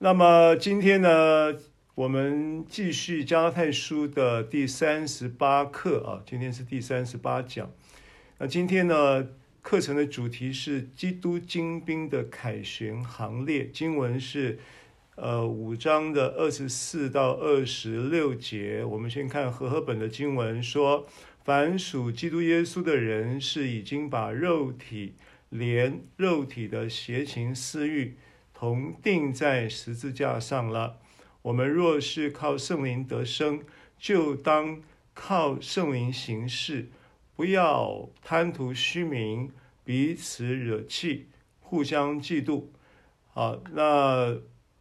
那么今天呢，我们继续加拉太书的第三十八课啊，今天是第三十八讲。那今天呢，课程的主题是基督精兵的凯旋行列，经文是呃五章的二十四到二十六节。我们先看和合本的经文说。凡属基督耶稣的人，是已经把肉体连肉体的邪情私欲同钉在十字架上了。我们若是靠圣灵得生，就当靠圣灵行事，不要贪图虚名，彼此惹气，互相嫉妒。好，那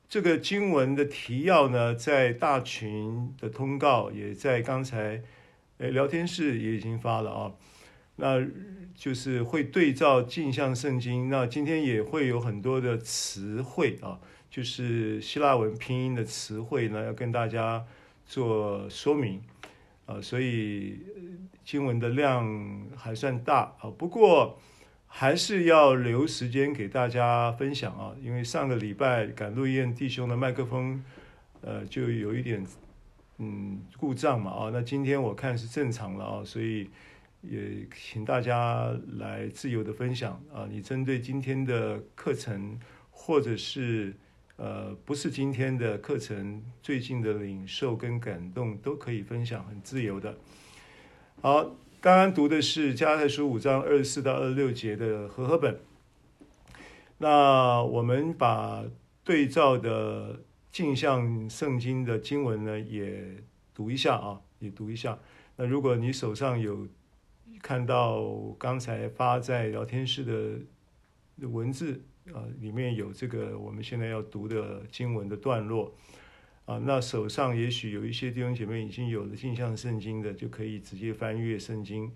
这个经文的提要呢，在大群的通告，也在刚才。哎，聊天室也已经发了啊，那就是会对照镜像圣经。那今天也会有很多的词汇啊，就是希腊文拼音的词汇呢，要跟大家做说明啊。所以经文的量还算大啊，不过还是要留时间给大家分享啊，因为上个礼拜赶路宴弟兄的麦克风，呃，就有一点。嗯，故障嘛，啊，那今天我看是正常了啊，所以也请大家来自由的分享啊。你针对今天的课程，或者是呃不是今天的课程，最近的领受跟感动都可以分享，很自由的。好，刚刚读的是加拉太书五章二十四到二十六节的和合本，那我们把对照的。镜像圣经的经文呢，也读一下啊，也读一下。那如果你手上有看到刚才发在聊天室的文字啊，里面有这个我们现在要读的经文的段落啊，那手上也许有一些弟兄姐妹已经有了镜像圣经的，就可以直接翻阅圣经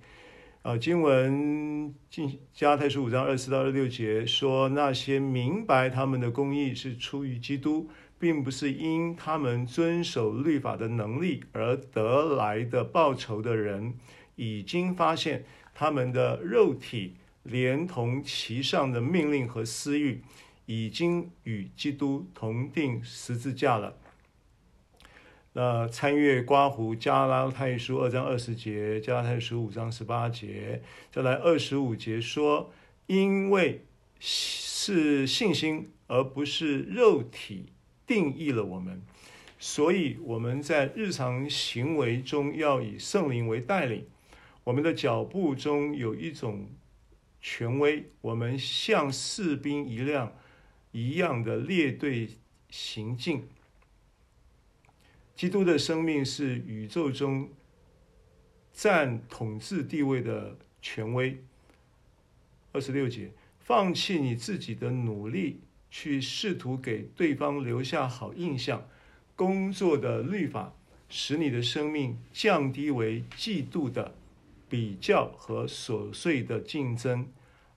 啊。经文进加太书五章二十四到二六节说，那些明白他们的公义是出于基督。并不是因他们遵守律法的能力而得来的报酬的人，已经发现他们的肉体连同其上的命令和私欲，已经与基督同钉十字架了。那参阅刮胡加拉太书二章二十节，加拉太书五章十八节，再来二十五节说，因为是信心而不是肉体。定义了我们，所以我们在日常行为中要以圣灵为带领。我们的脚步中有一种权威，我们像士兵一样一样的列队行进。基督的生命是宇宙中占统治地位的权威。二十六节，放弃你自己的努力。去试图给对方留下好印象，工作的律法使你的生命降低为嫉妒的比较和琐碎的竞争，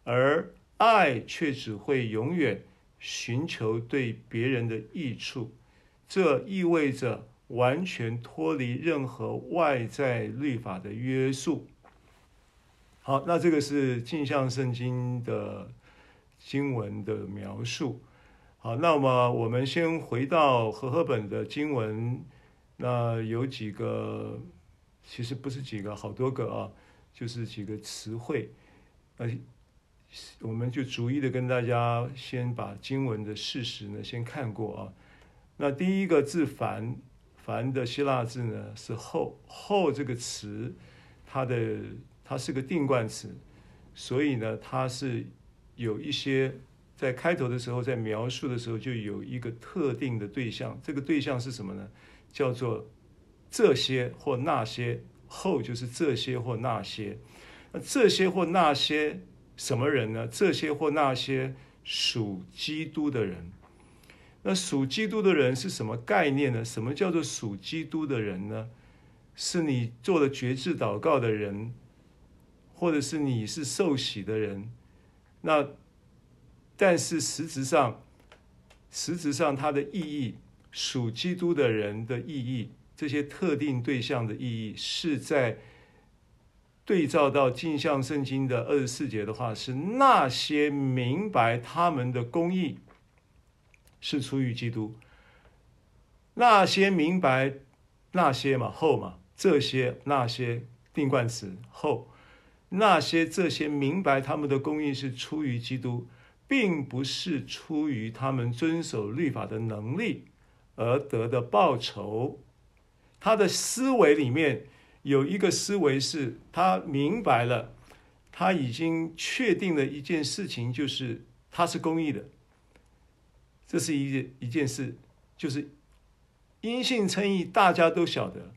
而爱却只会永远寻求对别人的益处。这意味着完全脱离任何外在律法的约束。好，那这个是镜像圣经的。经文的描述，好，那么我们先回到和合本的经文，那有几个，其实不是几个，好多个啊，就是几个词汇，呃我们就逐一的跟大家先把经文的事实呢先看过啊。那第一个字“凡”，“凡”的希腊字呢是“后”，“后”这个词，它的它是个定冠词，所以呢它是。有一些在开头的时候，在描述的时候，就有一个特定的对象。这个对象是什么呢？叫做这些或那些。后就是这些或那些。那这些或那些什么人呢？这些或那些属基督的人。那属基督的人是什么概念呢？什么叫做属基督的人呢？是你做了决志祷告的人，或者是你是受洗的人。那，但是实质上，实质上它的意义，属基督的人的意义，这些特定对象的意义，是在对照到镜像圣经的二十四节的话，是那些明白他们的公义是出于基督，那些明白那些嘛后嘛这些那些定冠词后，那些这些明白他们的公义是出于基督，并不是出于他们遵守律法的能力而得的报酬。他的思维里面有一个思维是，他明白了，他已经确定了一件事情，就是他是公义的。这是一一件事，就是因信称义，大家都晓得。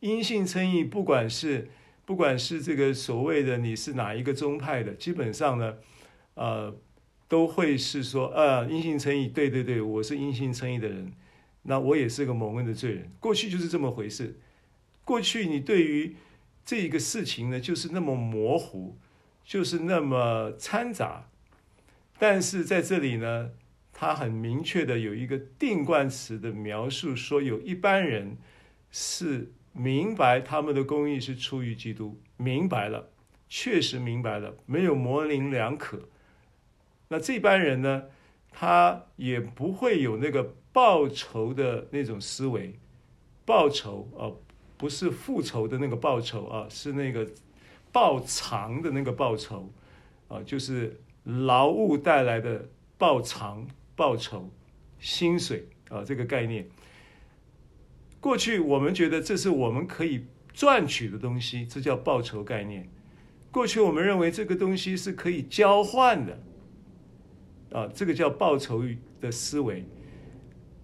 因信称义，不管是不管是这个所谓的你是哪一个宗派的，基本上呢，呃，都会是说，呃，因信称义，对对对，我是因信称义的人。那我也是个蒙恩的罪人，过去就是这么回事。过去你对于这一个事情呢，就是那么模糊，就是那么掺杂。但是在这里呢，他很明确的有一个定冠词的描述，说有一般人是明白他们的公义是出于基督，明白了，确实明白了，没有模棱两可。那这班人呢，他也不会有那个。报仇的那种思维，报仇啊，不是复仇的那个报仇啊，是那个报偿的那个报酬啊，就是劳务带来的报偿、报酬、薪水啊，这个概念。过去我们觉得这是我们可以赚取的东西，这叫报酬概念。过去我们认为这个东西是可以交换的啊，这个叫报酬的思维。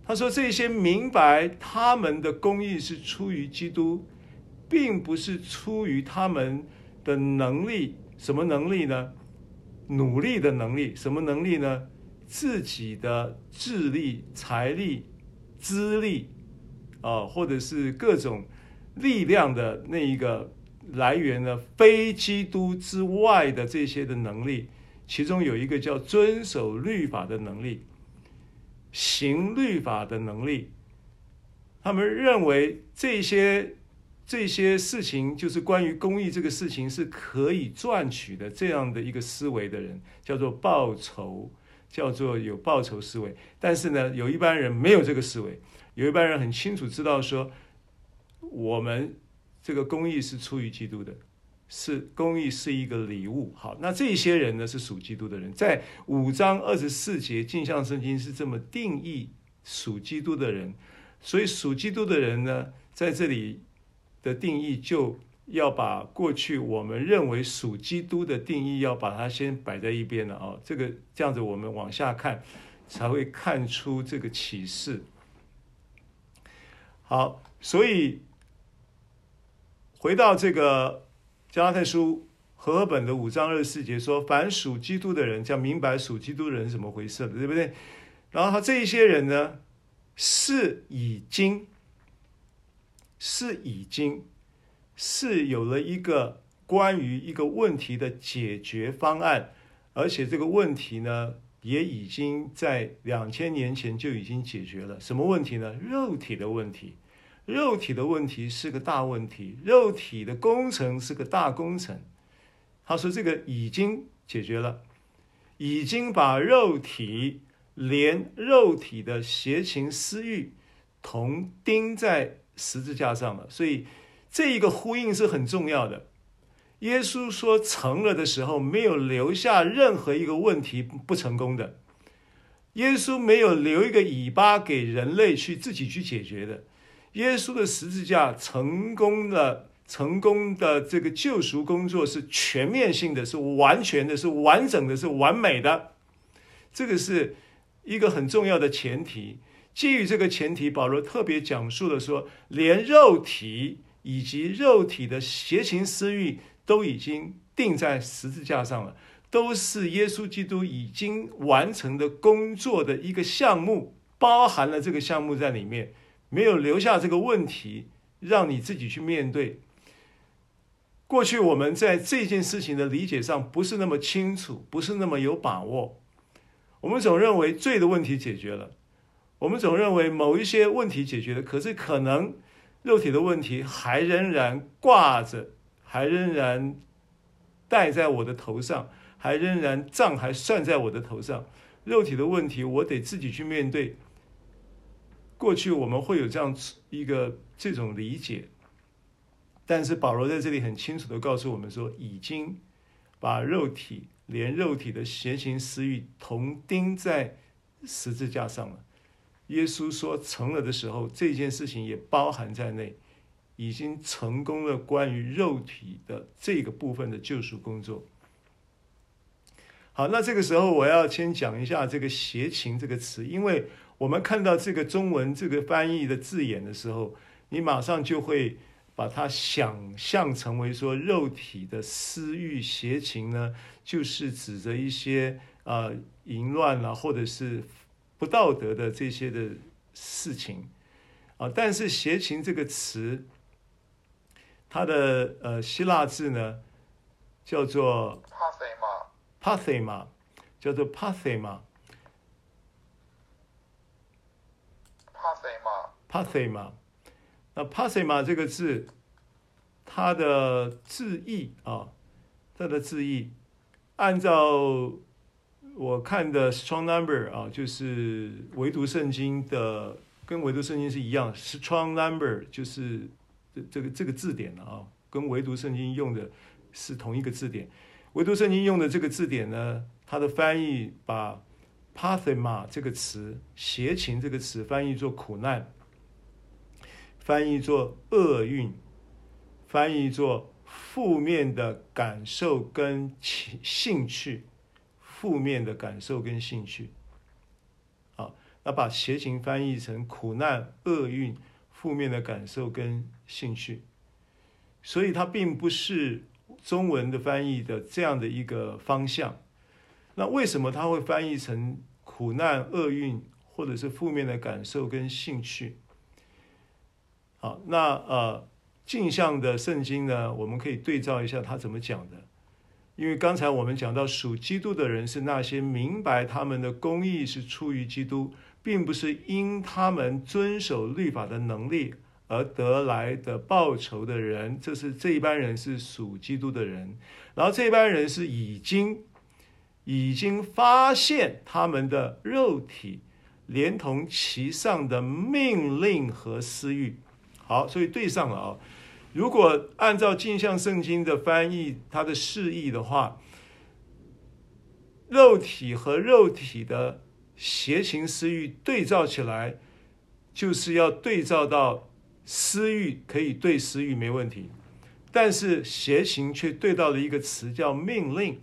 他说：“这些明白他们的公义是出于基督，并不是出于他们的能力。什么能力呢？努力的能力。什么能力呢？自己的智力、财力、资历，啊，或者是各种力量的那一个来源呢？非基督之外的这些的能力，其中有一个叫遵守律法的能力。”行律法的能力，他们认为这些这些事情就是关于公益这个事情是可以赚取的，这样的一个思维的人叫做报酬，叫做有报酬思维。但是呢，有一般人没有这个思维，有一般人很清楚知道说，我们这个公益是出于基督的。是公义是一个礼物，好，那这些人呢是属基督的人，在五章二十四节镜像圣经是这么定义属基督的人，所以属基督的人呢，在这里的定义就要把过去我们认为属基督的定义要把它先摆在一边了啊，这个这样子我们往下看才会看出这个启示。好，所以回到这个。加拉太书和本的五章二十四节说：“凡属基督的人，将明白属基督的人是怎么回事的，对不对？然后他这一些人呢，是已经，是已经，是有了一个关于一个问题的解决方案，而且这个问题呢，也已经在两千年前就已经解决了。什么问题呢？肉体的问题。”肉体的问题是个大问题，肉体的工程是个大工程。他说这个已经解决了，已经把肉体连肉体的邪情私欲同钉在十字架上了。所以这一个呼应是很重要的。耶稣说成了的时候，没有留下任何一个问题不成功的。耶稣没有留一个尾巴给人类去自己去解决的。耶稣的十字架成功的、成功的这个救赎工作是全面性的，是完全的，是完整的，是完美的。这个是一个很重要的前提。基于这个前提，保罗特别讲述了说，连肉体以及肉体的邪情私欲都已经钉在十字架上了，都是耶稣基督已经完成的工作的一个项目，包含了这个项目在里面。没有留下这个问题，让你自己去面对。过去我们在这件事情的理解上不是那么清楚，不是那么有把握。我们总认为罪的问题解决了，我们总认为某一些问题解决了，可是可能肉体的问题还仍然挂着，还仍然戴在我的头上，还仍然账还算在我的头上。肉体的问题，我得自己去面对。过去我们会有这样一个这种理解，但是保罗在这里很清楚的告诉我们说，已经把肉体连肉体的邪情私欲同钉在十字架上了。耶稣说成了的时候，这件事情也包含在内，已经成功了。关于肉体的这个部分的救赎工作。好，那这个时候我要先讲一下这个“邪情”这个词，因为。我们看到这个中文这个翻译的字眼的时候，你马上就会把它想象成为说肉体的私欲邪情呢，就是指着一些啊淫乱啊或者是不道德的这些的事情啊。但是邪情这个词，它的呃希腊字呢叫做 pathema，pathema 叫做 pathema。pathema，那 pathema 这个字，它的字义啊，它的字义，按照我看的 Strong Number 啊，就是唯独圣经的，跟唯独圣经是一样，Strong Number 就是这这个这个字典啊，跟唯独圣经用的是同一个字典。唯独圣经用的这个字典呢，它的翻译把 pathema 这个词，邪情这个词翻译作苦难。翻译作厄运，翻译作负面的感受跟情兴趣，负面的感受跟兴趣。好，那把邪情翻译成苦难、厄运、负面的感受跟兴趣，所以它并不是中文的翻译的这样的一个方向。那为什么它会翻译成苦难、厄运，或者是负面的感受跟兴趣？好，那呃，镜像的圣经呢，我们可以对照一下他怎么讲的。因为刚才我们讲到属基督的人是那些明白他们的公义是出于基督，并不是因他们遵守律法的能力而得来的报酬的人，这是这一班人是属基督的人。然后这一班人是已经已经发现他们的肉体连同其上的命令和私欲。好，所以对上了啊。如果按照镜像圣经的翻译，它的释义的话，肉体和肉体的邪情私欲对照起来，就是要对照到私欲可以对私欲没问题，但是邪情却对到了一个词叫命令，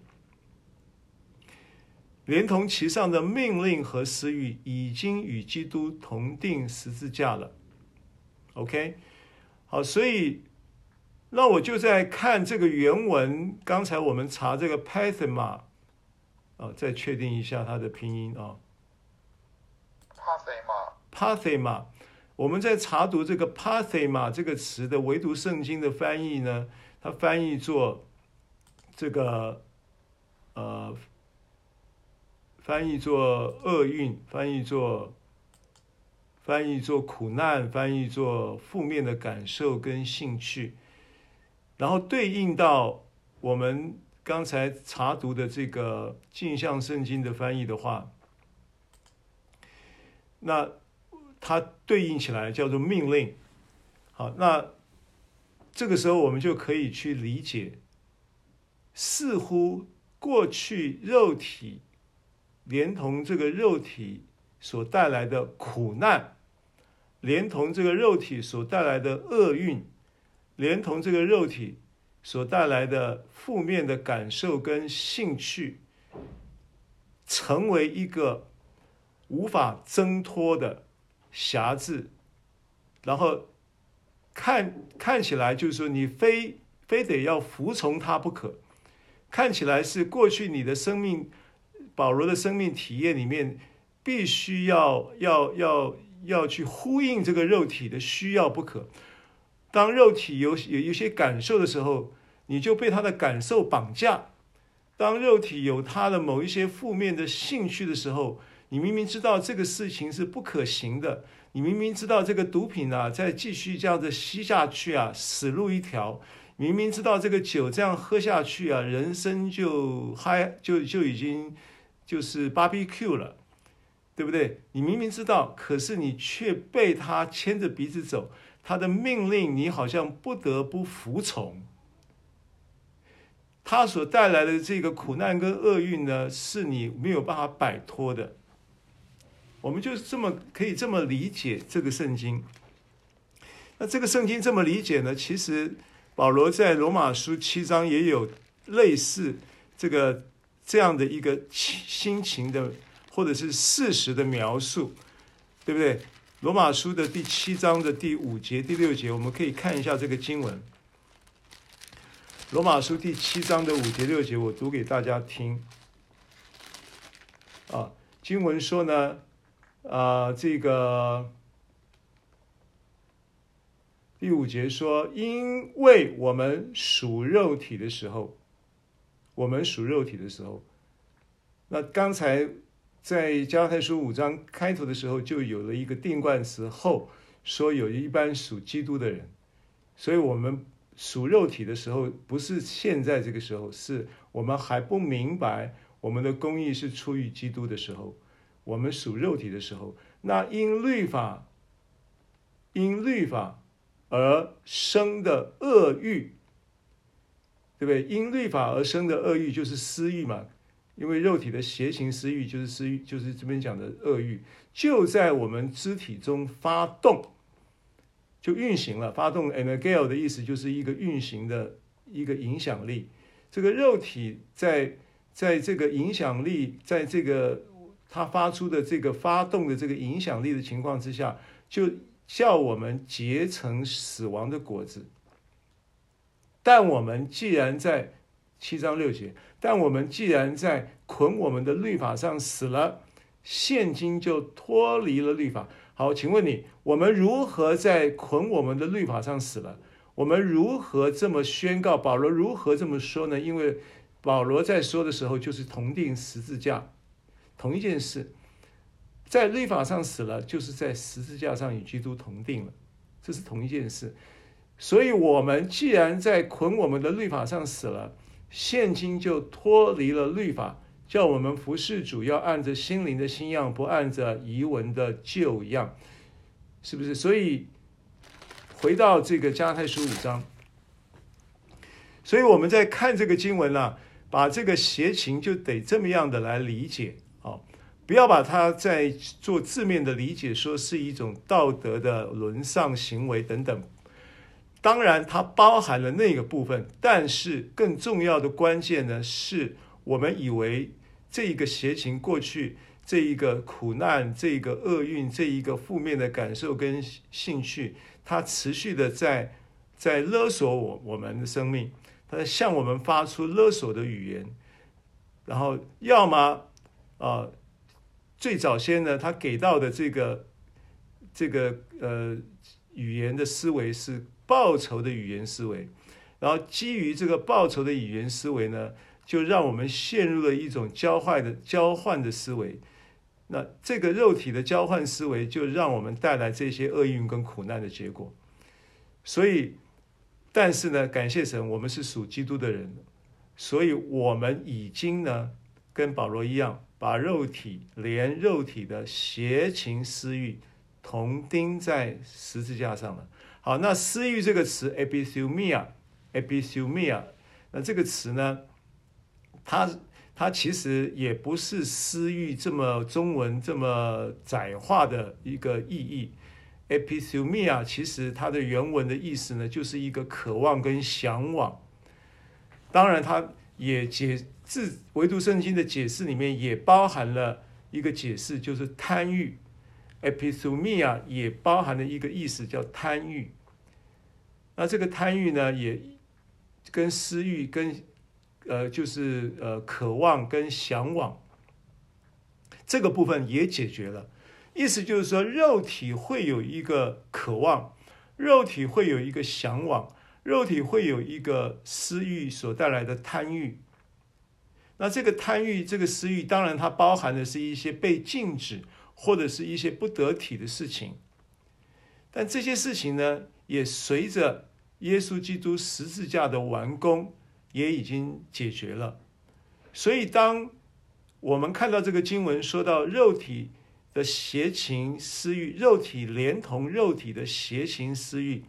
连同其上的命令和私欲，已经与基督同钉十字架了。OK，好，所以那我就在看这个原文。刚才我们查这个 pathema 啊、哦，再确定一下它的拼音啊。pathema，pathema，我们在查读这个 pathema 这个词的唯独圣经的翻译呢，它翻译作这个呃，翻译作厄运，翻译作。翻译做苦难，翻译做负面的感受跟兴趣，然后对应到我们刚才查读的这个镜像圣经的翻译的话，那它对应起来叫做命令。好，那这个时候我们就可以去理解，似乎过去肉体连同这个肉体所带来的苦难。连同这个肉体所带来的厄运，连同这个肉体所带来的负面的感受跟兴趣，成为一个无法挣脱的匣子，然后看看起来就是说你非非得要服从它不可，看起来是过去你的生命，保罗的生命体验里面必须要要要。要去呼应这个肉体的需要不可。当肉体有有一些感受的时候，你就被他的感受绑架；当肉体有他的某一些负面的兴趣的时候，你明明知道这个事情是不可行的，你明明知道这个毒品啊，再继续这样子吸下去啊，死路一条；明明知道这个酒这样喝下去啊，人生就嗨，就就已经就是 barbecue 了。对不对？你明明知道，可是你却被他牵着鼻子走，他的命令你好像不得不服从。他所带来的这个苦难跟厄运呢，是你没有办法摆脱的。我们就这么可以这么理解这个圣经。那这个圣经这么理解呢？其实保罗在罗马书七章也有类似这个这样的一个心情的。或者是事实的描述，对不对？罗马书的第七章的第五节、第六节，我们可以看一下这个经文。罗马书第七章的五节、六节，我读给大家听。啊，经文说呢，啊，这个第五节说，因为我们属肉体的时候，我们属肉体的时候，那刚才。在加拉太书五章开头的时候，就有了一个定冠词后，说有一般属基督的人，所以我们属肉体的时候，不是现在这个时候，是我们还不明白我们的公义是出于基督的时候，我们属肉体的时候，那因律法，因律法而生的恶欲，对不对？因律法而生的恶欲就是私欲嘛。因为肉体的邪情私欲就是私欲，就是这边讲的恶欲，就在我们肢体中发动，就运行了。发动 energeia 的意思就是一个运行的一个影响力。这个肉体在在这个影响力，在这个它发出的这个发动的这个影响力的情况之下，就叫我们结成死亡的果子。但我们既然在七章六节。但我们既然在捆我们的律法上死了，现今就脱离了律法。好，请问你，我们如何在捆我们的律法上死了？我们如何这么宣告？保罗如何这么说呢？因为保罗在说的时候，就是同钉十字架，同一件事，在律法上死了，就是在十字架上与基督同钉了，这是同一件事。所以，我们既然在捆我们的律法上死了。现今就脱离了律法，叫我们服侍主要按着心灵的新样，不按着仪文的旧样，是不是？所以回到这个加太书五章，所以我们在看这个经文啊，把这个邪情就得这么样的来理解啊，不要把它在做字面的理解，说是一种道德的沦丧行为等等。当然，它包含了那个部分，但是更重要的关键呢，是我们以为这一个邪情过去，这一个苦难，这一个厄运，这一个负面的感受跟兴趣，它持续的在在勒索我我们的生命，它向我们发出勒索的语言，然后要么啊、最早先呢，他给到的这个这个呃语言的思维是。报仇的语言思维，然后基于这个报仇的语言思维呢，就让我们陷入了一种交换的交换的思维。那这个肉体的交换思维，就让我们带来这些厄运跟苦难的结果。所以，但是呢，感谢神，我们是属基督的人，所以我们已经呢，跟保罗一样，把肉体连肉体的邪情私欲同钉在十字架上了。好，那私欲这个词，epithumia，epithumia，那这个词呢，它它其实也不是私欲这么中文这么窄化的一个意义。epithumia 其实它的原文的意思呢，就是一个渴望跟向往。当然，它也解自唯独圣经的解释里面也包含了一个解释，就是贪欲。e p i s o m i a 也包含了一个意思，叫贪欲。那这个贪欲呢，也跟私欲、跟呃，就是呃，渴望跟向往这个部分也解决了。意思就是说，肉体会有一个渴望，肉体会有一个向往，肉体会有一个私欲所带来的贪欲。那这个贪欲、这个私欲，当然它包含的是一些被禁止或者是一些不得体的事情。但这些事情呢，也随着耶稣基督十字架的完工，也已经解决了。所以，当我们看到这个经文说到肉体的邪情私欲，肉体连同肉体的邪情私欲，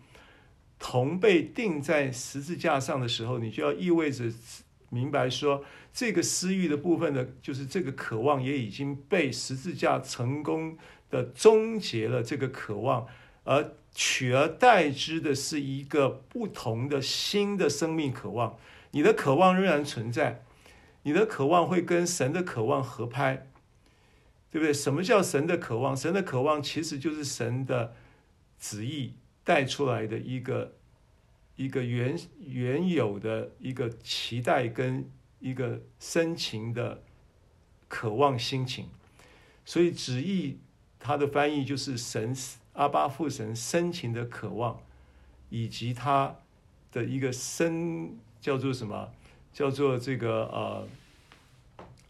同被钉在十字架上的时候，你就要意味着明白说，这个私欲的部分呢，就是这个渴望也已经被十字架成功的终结了。这个渴望，而取而代之的是一个不同的新的生命渴望。你的渴望仍然存在，你的渴望会跟神的渴望合拍，对不对？什么叫神的渴望？神的渴望其实就是神的旨意带出来的一个一个原原有的一个期待跟一个深情的渴望心情。所以旨意它的翻译就是神阿巴父神深情的渴望，以及他的一个深。叫做什么？叫做这个呃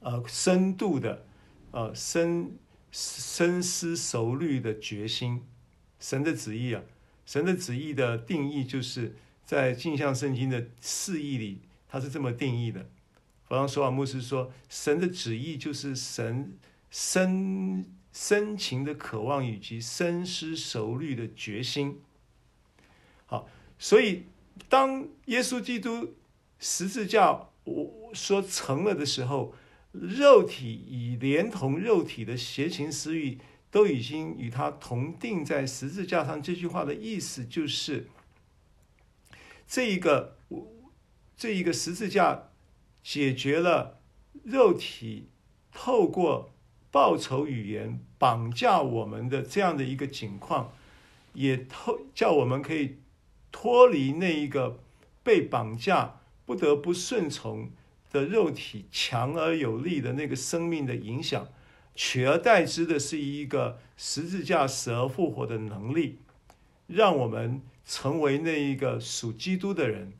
呃深度的呃深深思熟虑的决心，神的旨意啊，神的旨意的定义就是在镜像圣经的释义里，它是这么定义的。弗朗索瓦牧师说，神的旨意就是神深深情的渴望以及深思熟虑的决心。好，所以当耶稣基督。十字架，我说成了的时候，肉体已连同肉体的邪情私欲，都已经与他同钉在十字架上。这句话的意思就是，这一个这一个十字架解决了肉体透过报仇语言绑架我们的这样的一个境况，也透叫我们可以脱离那一个被绑架。不得不顺从的肉体强而有力的那个生命的影响，取而代之的是一个十字架死而复活的能力，让我们成为那一个属基督的人，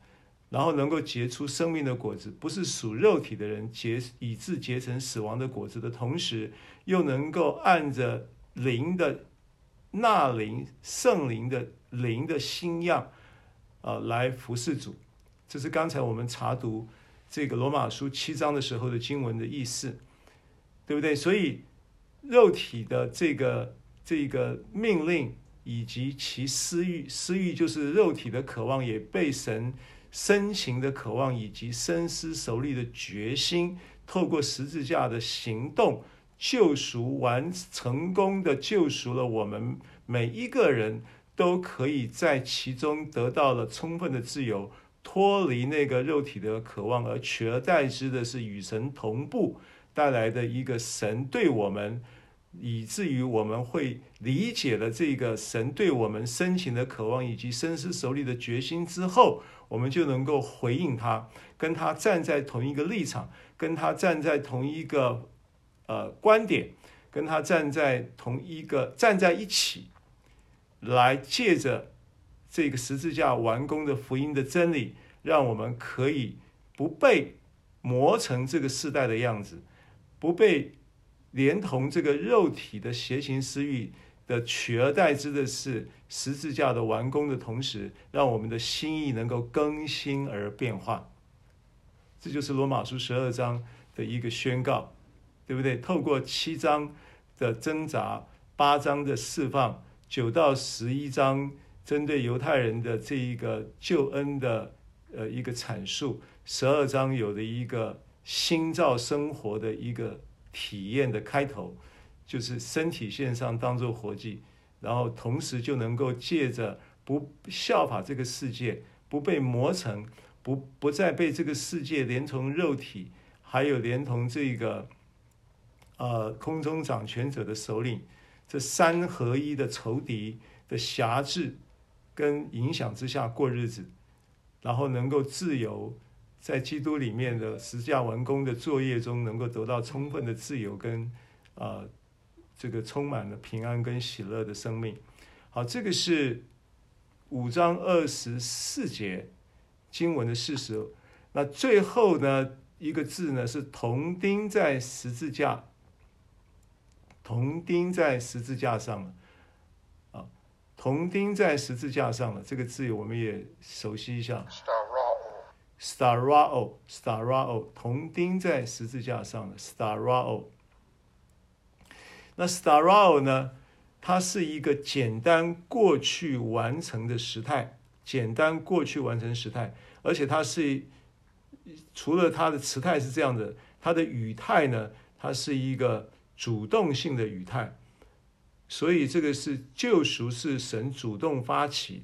然后能够结出生命的果子，不是属肉体的人结以致结成死亡的果子的同时，又能够按着灵的那灵圣灵的灵的新样，呃，来服侍主。这是刚才我们查读这个罗马书七章的时候的经文的意思，对不对？所以肉体的这个这个命令以及其私欲，私欲就是肉体的渴望，也被神深情的渴望以及深思熟虑的决心，透过十字架的行动救赎完成功的救赎了我们每一个人，都可以在其中得到了充分的自由。脱离那个肉体的渴望，而取而代之的是与神同步带来的一个神对我们，以至于我们会理解了这个神对我们深情的渴望以及深思熟虑的决心之后，我们就能够回应他，跟他站在同一个立场，跟他站在同一个呃观点，跟他站在同一个站在一起，来借着。这个十字架完工的福音的真理，让我们可以不被磨成这个世代的样子，不被连同这个肉体的邪情私欲的取而代之的是十字架的完工的同时，让我们的心意能够更新而变化。这就是罗马书十二章的一个宣告，对不对？透过七章的挣扎，八章的释放，九到十一章。针对犹太人的这一个救恩的呃一个阐述，十二章有的一个新造生活的一个体验的开头，就是身体线上当做活祭，然后同时就能够借着不效法这个世界，不被磨成，不不再被这个世界连同肉体，还有连同这个呃空中掌权者的首领，这三合一的仇敌的辖制。跟影响之下过日子，然后能够自由在基督里面的十架完工的作业中，能够得到充分的自由跟、呃、这个充满了平安跟喜乐的生命。好，这个是五章二十四节经文的事实。那最后呢一个字呢是铜钉在十字架，铜钉在十字架上了。铜钉在十字架上了，这个字我们也熟悉一下。starao，starao，铜钉在十字架上了。starao，那 starao 呢？它是一个简单过去完成的时态，简单过去完成时态，而且它是除了它的词态是这样的，它的语态呢，它是一个主动性的语态，所以这个是救赎是神主动发起。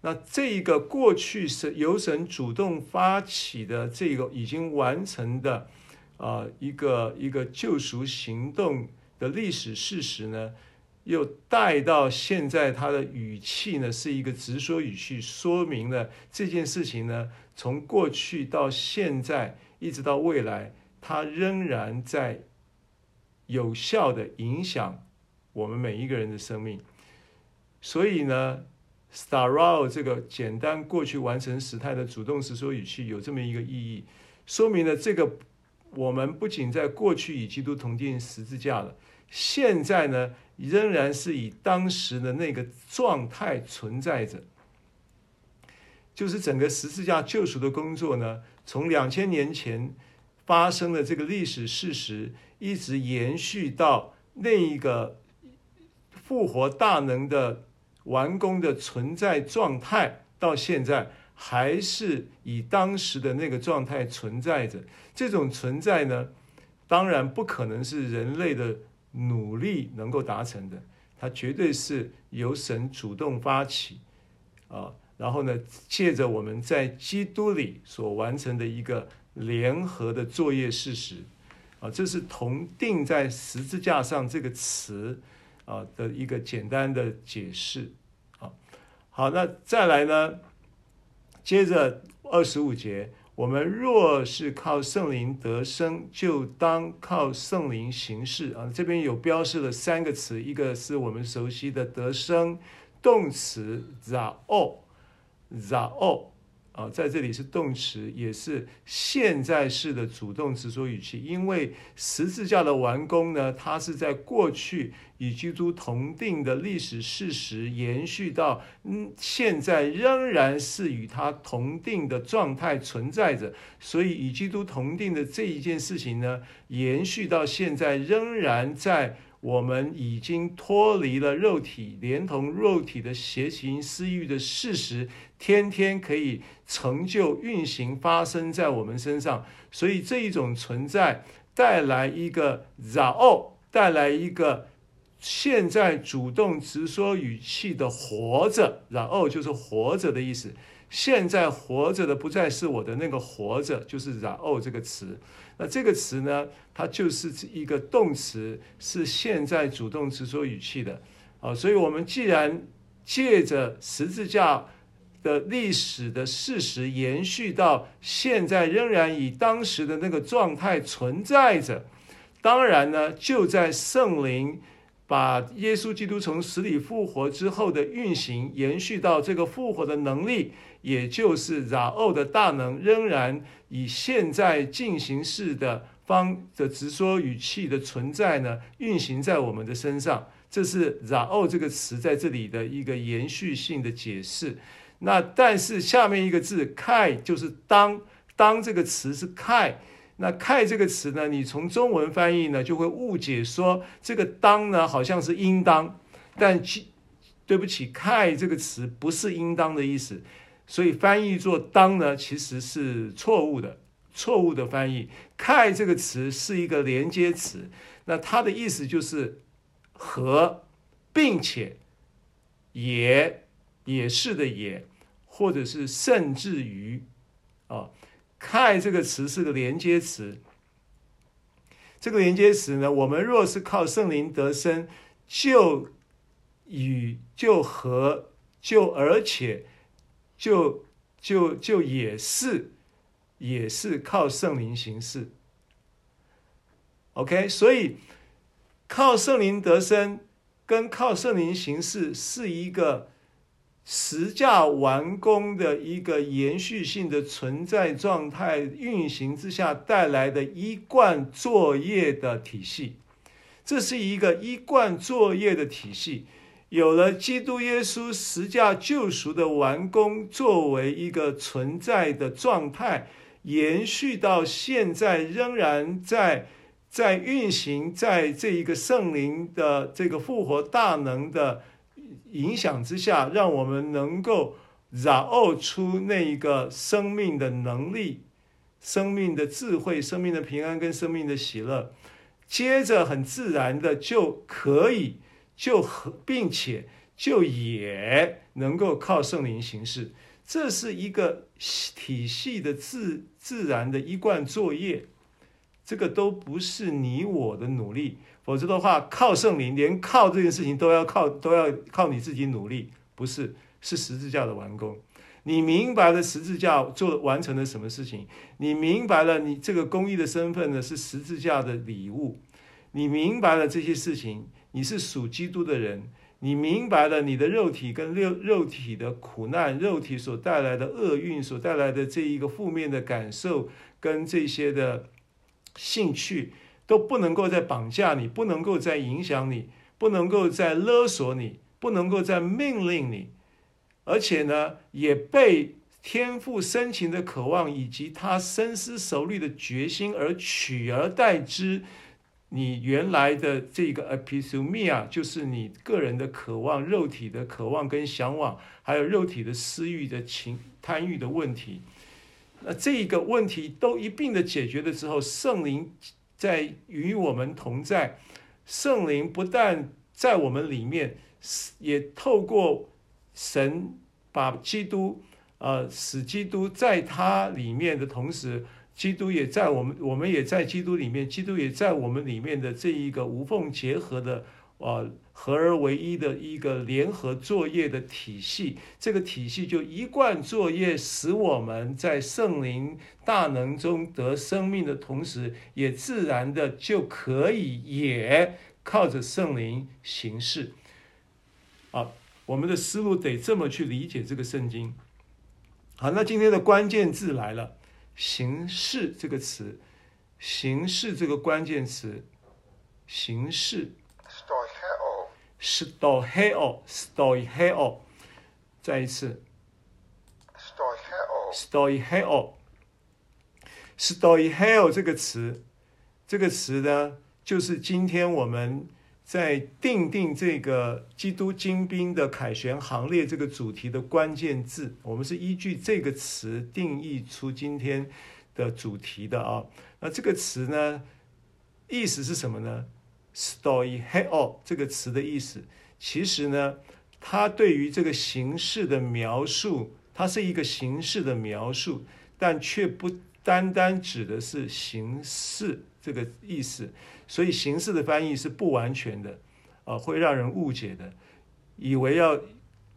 那这一个过去是由神主动发起的这个已经完成的啊、一个一个救赎行动的历史事实呢，又带到现在，他的语气呢是一个直说语气，说明了这件事情呢，从过去到现在，一直到未来，它仍然在有效的影响我们每一个人的生命。所以呢，starao 这个简单过去完成时态的主动直说语气有这么一个意义，说明了这个我们不仅在过去与基督同钉十字架了，现在呢。仍然是以当时的那个状态存在着，就是整个十字架救赎的工作呢，从两千年前发生的这个历史事实，一直延续到那一个复活大能的完工的存在状态，到现在还是以当时的那个状态存在着。这种存在呢，当然不可能是人类的。努力能够达成的，它绝对是由神主动发起啊，然后呢，借着我们在基督里所完成的一个联合的作业事实啊，这是同钉在十字架上这个词啊的一个简单的解释啊。好，那再来呢，接着二十五节。我们若是靠圣灵得生，就当靠圣灵行事啊！这边有标示了三个词，一个是我们熟悉的得生动词 zao，zao。啊，在这里是动词，也是现在式的主动直说语气。因为十字架的完工呢，它是在过去与基督同定的历史事实延续到嗯，现在仍然是与他同定的状态存在着。所以与基督同定的这一件事情呢，延续到现在仍然在。我们已经脱离了肉体，连同肉体的邪情私欲的事实，天天可以成就运行发生在我们身上。所以这一种存在带来一个 zao，带来一个现在主动直说语气的活着，zao 就是活着的意思。现在活着的不再是我的那个活着，就是 zao 这个词。那这个词呢，它就是一个动词，是现在主动词说语气的。啊，所以我们既然借着十字架的历史的事实延续到现在，仍然以当时的那个状态存在着，当然呢，就在圣灵。把耶稣基督从死里复活之后的运行延续到这个复活的能力，也就是 zao 的大能，仍然以现在进行式的方的直说语气的存在呢，运行在我们的身上。这是 zao 这个词在这里的一个延续性的解释。那但是下面一个字凯就是当，当这个词是凯。那 k 这个词呢，你从中文翻译呢，就会误解说这个“当”呢好像是应当，但其对不起 k 这个词不是应当的意思，所以翻译作“当”呢其实是错误的，错误的翻译。k 这个词是一个连接词，那它的意思就是和，并且也也是的也，或者是甚至于啊。K 这个词是个连接词，这个连接词呢，我们若是靠圣灵得生，就与就和就而且就就就也是也是靠圣灵行事。OK，所以靠圣灵得生跟靠圣灵行事是一个。十架完工的一个延续性的存在状态运行之下带来的一贯作业的体系，这是一个一贯作业的体系。有了基督耶稣十架救赎的完工作为一个存在的状态，延续到现在仍然在在运行在这一个圣灵的这个复活大能的影响之下，让我们能够染奥出那一个生命的能力、生命的智慧、生命的平安跟生命的喜乐。接着很自然的就可以就和并且就也能够靠圣灵行事，这是一个体系的自自然的一贯作业，这个都不是你我的努力，否则的话靠圣灵，连靠这件事情都要靠都要靠你自己努力，不是，是十字架的完工。你明白了十字架做完成了什么事情？你明白了你这个公义的身份呢，是十字架的礼物。你明白了这些事情，你是属基督的人。你明白了你的肉体跟肉肉体的苦难，肉体所带来的厄运，所带来的这一个负面的感受跟这些的兴趣，都不能够再绑架你，不能够再影响你，不能够再勒索你，不能够再命令你。而且呢，也被天父深情的渴望以及他深思熟虑的决心而取而代之。你原来的这个 epithumia 就是你个人的渴望、肉体的渴望跟向往，还有肉体的私欲的情贪欲的问题。那这个问题都一并的解决了之后，圣灵在与我们同在。圣灵不但在我们里面，也透过。神把基督，呃，使基督在他里面的同时，基督也在我们，我们也在基督里面，基督也在我们里面的这一个无缝结合的，呃，合而为一的一个联合作业的体系。这个体系就一贯作业，使我们在圣灵大能中得生命的同时，也自然的就可以也靠着圣灵行事，啊。我们的思路得这么去理解这个圣经。好，那今天的关键字来了，“形式”这个词，“形式”这个关键词，“形式事”。stoicheo，stoicheo，stoicheo，再一次。stoicheo，stoicheo，stoicheo 这个词，这个词呢，就是今天我们。在定定这个基督精兵的凯旋行列这个主题的关键字，我们是依据这个词定义出今天的主题的啊。那这个词呢，意思是什么呢？stoicheo 这个词的意思，其实呢，它对于这个形式的描述，它是一个形式的描述，但却不单单指的是形式这个意思。所以形式的翻译是不完全的，啊，会让人误解的，以为要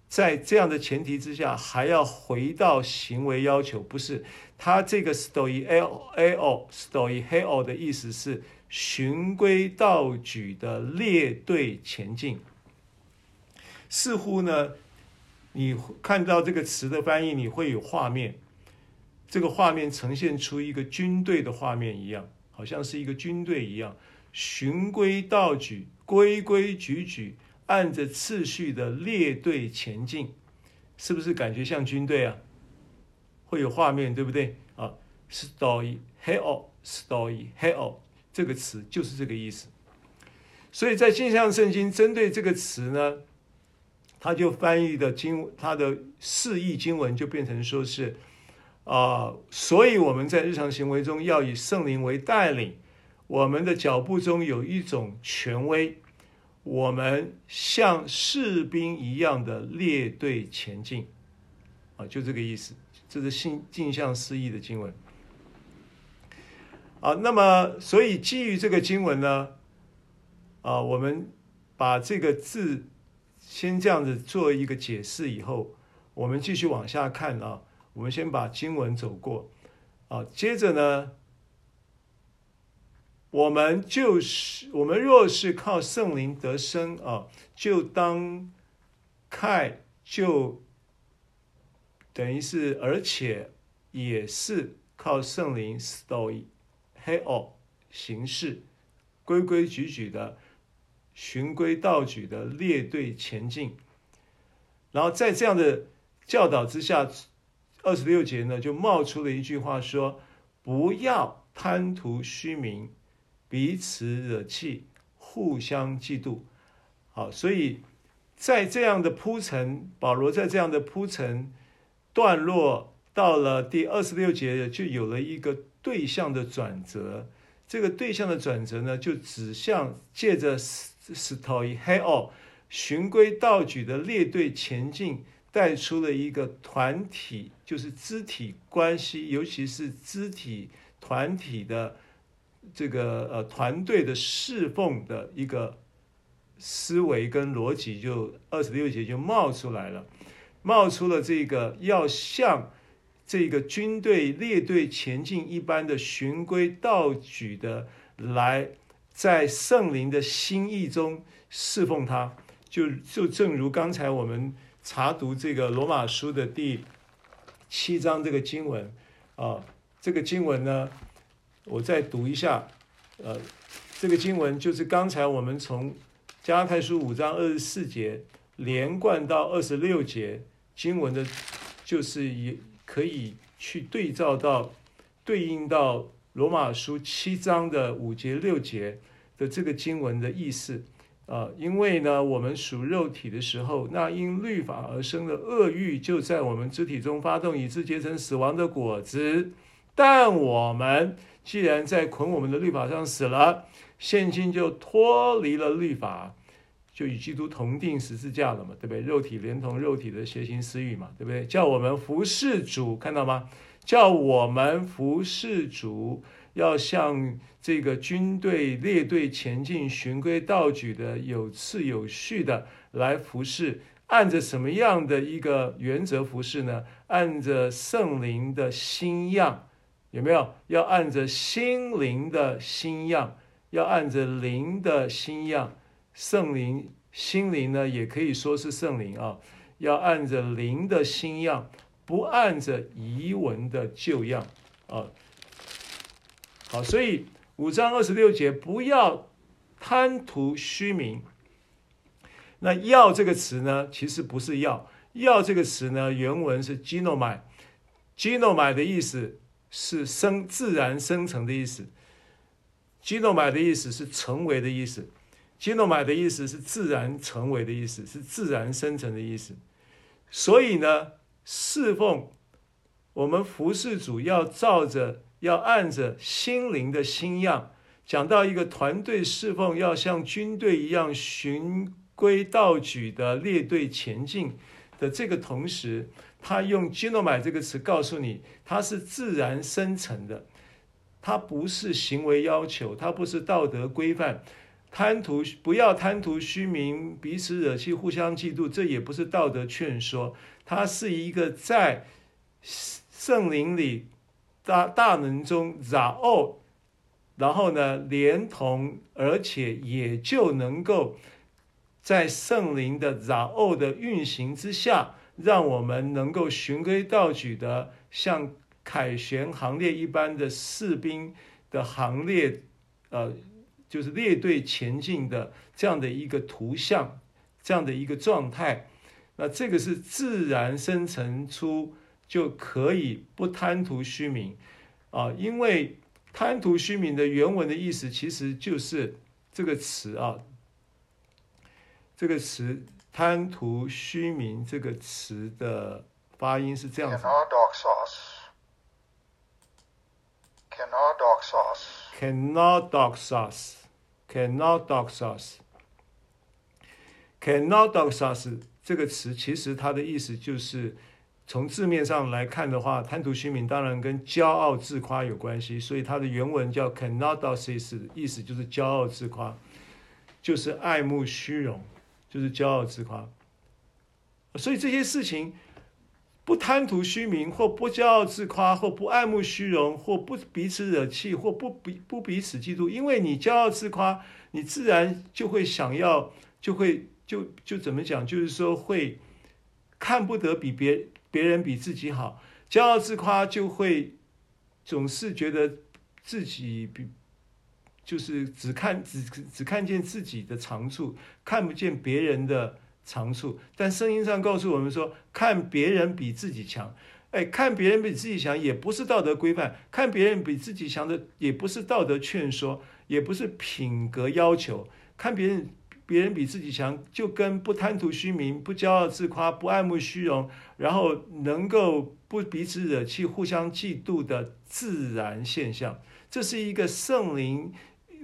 在这样的前提之下还要回到行为要求，不是。他这个 stoicheo，stoicheo 的意思是循规蹈矩的列队前进。似乎呢，你看到这个词的翻译，你会有画面，这个画面呈现出一个军队的画面一样，好像是一个军队一样。循规蹈矩，规规矩矩，按着次序的列队前进，是不是感觉像军队啊？会有画面，对不对？啊，story hero，story hero 这个词就是这个意思。所以在镜像圣经针对这个词呢，他就翻译的经，他的释义经文就变成说是啊，所以我们在日常行为中要以圣灵为带领。我们的脚步中有一种权威，我们像士兵一样的列队前进，啊，就这个意思。这是信镜像释义的经文。啊，那么所以基于这个经文呢，啊，我们把这个字先这样子做一个解释以后，我们继续往下看啊。我们先把经文走过，啊，接着呢。我们就是我们，若是靠圣灵得生啊，就当看，就等于是，而且也是靠圣灵 stoy ko 形式，规规矩矩的，循规蹈矩的列队前进。然后在这样的教导之下，二十六节呢就冒出了一句话说：不要贪图虚名。彼此惹气，互相嫉妒。好，所以在这样的铺陈，保罗在这样的铺陈段落，到了第二十六节，就有了一个对象的转折。这个对象的转折呢，就指向借着 stoi 循规蹈矩的列队前进，带出了一个团体，就是肢体关系，尤其是肢体团体的这个呃团队的侍奉的一个思维跟逻辑，就二十六节就冒出来了，冒出了这个要向。这个军队列队前进一般的循规蹈矩的来，在圣灵的心意中侍奉他，就就正如刚才我们查读这个罗马书的第七章这个经文啊，这个经文呢，我再读一下，呃，这个经文就是刚才我们从加太书五章二十四节连贯到二十六节经文的，就是以。可以去对照到，对应到罗马书七章的五节六节的这个经文的意思啊，因为呢，我们属肉体的时候，那因律法而生的恶欲就在我们肢体中发动，以致结成死亡的果子。但我们既然在捆我们的律法上死了，现今就脱离了律法。就与基督同钉十字架了嘛，对不对？肉体连同肉体的邪情私欲嘛，对不对？叫我们服侍主，看到吗？叫我们服侍主，要像这个军队列队前进，循规蹈矩的，有次有序的来服侍。按着什么样的一个原则服侍呢？按着圣灵的新样，有没有？要按着心灵的新样，要按着灵的新样。圣灵、心灵呢，也可以说是圣灵啊，要按着灵的新样，不按着遗文的旧样啊。好，所以五章二十六节，不要贪图虚名。那“要”这个词呢，其实不是要“要”，“”这个词呢，原文是 “ginomai”，“ginomai” 的意思是生自然生成的意思，“ginomai” 的意思是成为的意思。基诺买的意思是自然成为的意思，是自然生成的意思。所以呢，侍奉我们服侍主要照着，要按着心灵的新样，讲到一个团队侍奉要像军队一样循规蹈矩的列队前进的这个同时，他用基诺买这个词告诉你，它是自然生成的，它不是行为要求，它不是道德规范。贪图不要贪图虚名，彼此惹气，互相嫉妒，这也不是道德劝说，它是一个在圣灵里大大能中然后，然后呢，连同而且也就能够在圣灵的然后的运行之下，让我们能够循规蹈矩的像凯旋行列一般的士兵的行列，呃。就是列队前进的这样的一个图像，这样的一个状态，那这个是自然生成出就可以不贪图虚名。啊，因为贪图虚名的原文的意思其实就是这个词啊，这个词贪图虚名这个词的发音是这样子。Cannot Cannot doxos Cannot dox us 这个词其实它的意思就是从字面上来看的话，贪图虚名当然跟骄傲自夸有关系，所以它的原文叫 Cannot doxos，意思就是骄傲自夸，就是爱慕虚荣，就是骄傲自夸。所以这些事情。不贪图虚名，或不骄傲自夸，或不爱慕虚荣，或不彼此惹气，或不彼不彼此嫉妒。因为你骄傲自夸，你自然就会想要，就会就就怎么讲，就是说会看不得比别别人比自己好。骄傲自夸就会总是觉得自己比就是只看只只看见自己的长处，看不见别人的长处，但圣经上告诉我们说，看别人比自己强，哎，看别人比自己强也不是道德规范，看别人比自己强的也不是道德劝说，也不是品格要求。看别人别人比自己强，就跟不贪图虚名、不骄傲自夸、不爱慕虚荣，然后能够不彼此惹气、互相嫉妒的自然现象。这是一个圣灵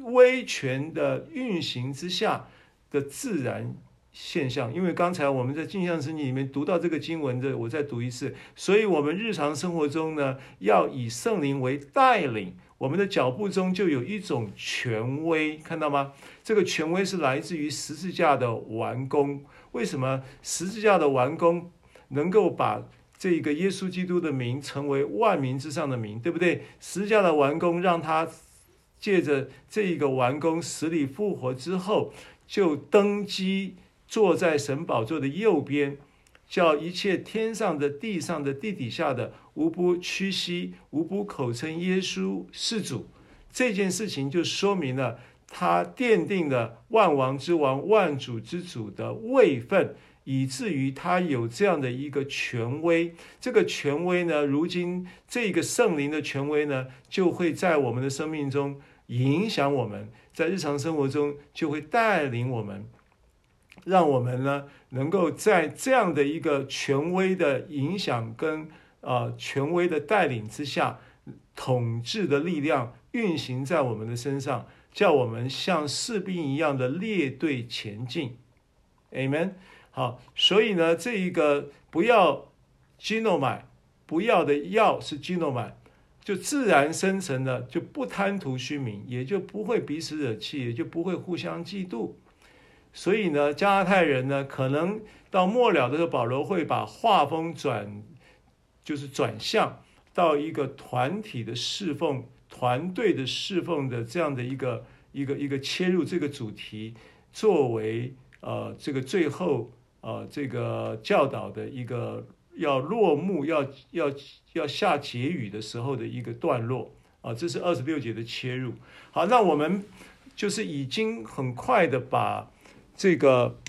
威权的运行之下的自然现象，因为刚才我们在镜像圣经里面读到这个经文的，我再读一次。所以，我们日常生活中呢，要以圣灵为带领，我们的脚步中就有一种权威，看到吗？这个权威是来自于十字架的完工。为什么十字架的完工能够把这个耶稣基督的名成为万民之上的名，对不对？十字架的完工让他借着这一个完工死里复活之后，就登基。坐在神宝座的右边，叫一切天上的、地上的、地底下的，无不屈膝，无不口称耶稣是主。这件事情就说明了他奠定了万王之王、万主之主的位分，以至于他有这样的一个权威。这个权威呢，如今这个圣灵的权威呢，就会在我们的生命中影响我们，在日常生活中就会带领我们。让我们呢，能够在这样的一个权威的影响跟呃权威的带领之下，统治的力量运行在我们的身上，叫我们像士兵一样的列队前进。Amen。好，所以呢，这一个不要 Gino 买不要的要是 Gino 买就自然生成的，就不贪图虚名，也就不会彼此惹气，也就不会互相嫉妒。所以呢，加拉太人呢，可能到末了的时候，保罗会把画风转，就是转向到一个团体的侍奉、团队的侍奉的这样的一个一个一个切入这个主题，作为呃这个最后呃这个教导的一个要落幕、要要要下结语的时候的一个段落啊，这是二十六节的切入。好，那我们就是已经很快的把。这个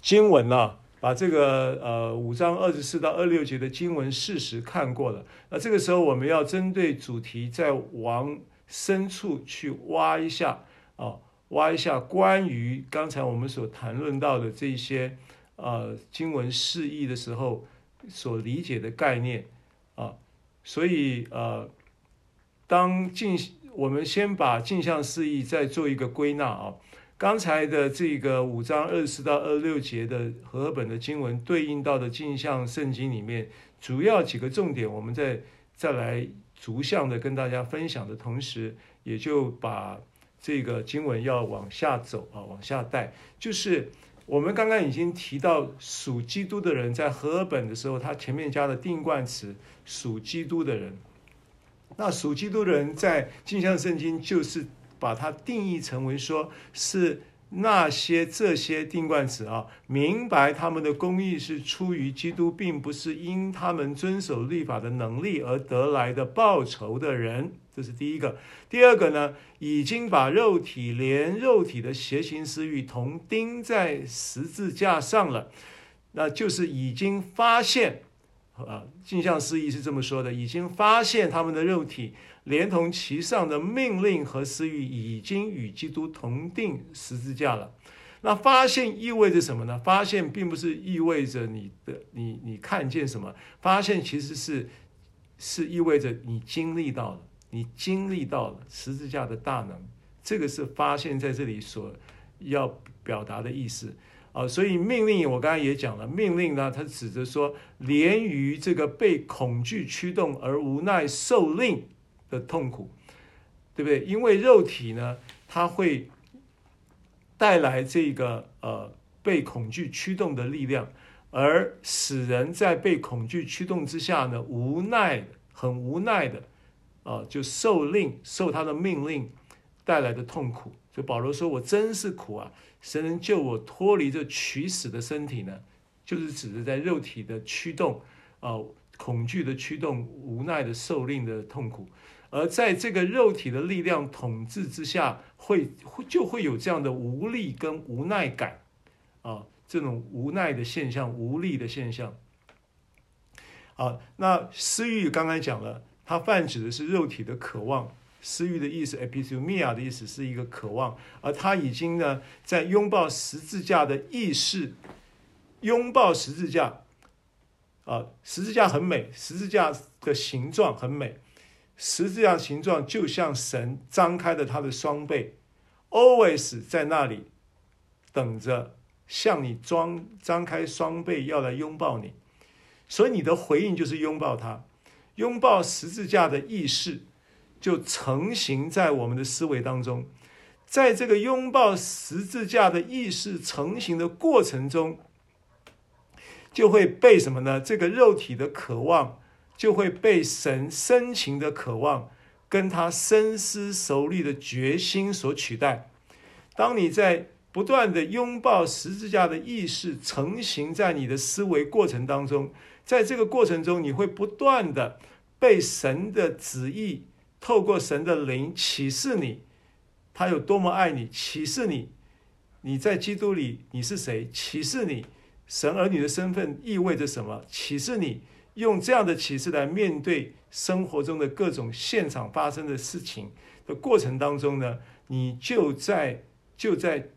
经文呢、啊，把这个呃五章二十四到二六节的经文事实看过了。那这个时候我们要针对主题再往深处去挖一下啊，挖一下关于刚才我们所谈论到的这些呃经文释义的时候所理解的概念啊。所以呃，当镜我们先把镜像释义再做一个归纳啊。刚才的这个五章二十四到二十六节的和本的经文对应到的镜像圣经里面，主要几个重点，我们再再来逐项的跟大家分享的同时，也就把这个经文要往下走啊，往下带，就是我们刚刚已经提到属基督的人，在和本的时候，他前面加了定冠词属基督的人，那属基督的人在镜像圣经就是。把它定义成为说是那些这些定冠词啊，明白他们的公义是出于基督，并不是因他们遵守律法的能力而得来的报酬的人，这是第一个。第二个呢，已经把肉体连肉体的邪情私欲同钉在十字架上了，那就是已经发现啊，镜像释义是这么说的，已经发现他们的肉体。连同其上的命令和私欲，已经与基督同钉十字架了。那发现意味着什么呢？发现并不是意味着你的你你看见什么，发现其实是是意味着你经历到了，你经历到了十字架的大能。这个是发现在这里所要表达的意思啊。所以命令我刚才也讲了，命令呢，它指着说，连于这个被恐惧驱动而无奈受令。的痛苦，对不对？因为肉体呢，它会带来这个呃被恐惧驱动的力量，而使人在被恐惧驱动之下呢，无奈，很无奈的啊、就受令，受他的命令带来的痛苦。所以保罗说：“我真是苦啊！谁能救我脱离这取死的身体呢？”就是指的在肉体的驱动啊、恐惧的驱动，无奈的受令的痛苦。而在这个肉体的力量统治之下，会会就会有这样的无力跟无奈感，啊，这种无奈的现象、无力的现象。啊，那私欲刚才讲了，它泛指的是肉体的渴望。私欲的意思，epithumia 的意思是一个渴望，而他已经呢，在拥抱十字架的意识，拥抱十字架，啊，十字架很美，十字架的形状很美，十字架形状就像神张开的他的双臂，always 在那里等着向你装张开双臂要来拥抱你，所以你的回应就是拥抱他，拥抱十字架的意识。就成型在我们的思维当中，在这个拥抱十字架的意识成型的过程中，就会被什么呢？这个肉体的渴望就会被神深情的渴望跟他深思熟虑的决心所取代。当你在不断的拥抱十字架的意识成型在你的思维过程当中，在这个过程中，你会不断的被神的旨意。透过神的灵启示你，他有多么爱你，启示你，你在基督里你是谁，启示你。神儿女的身份意味着什么，启示你。用这样的启示来面对生活中的各种现场发生的事情的过程当中呢，你就在就在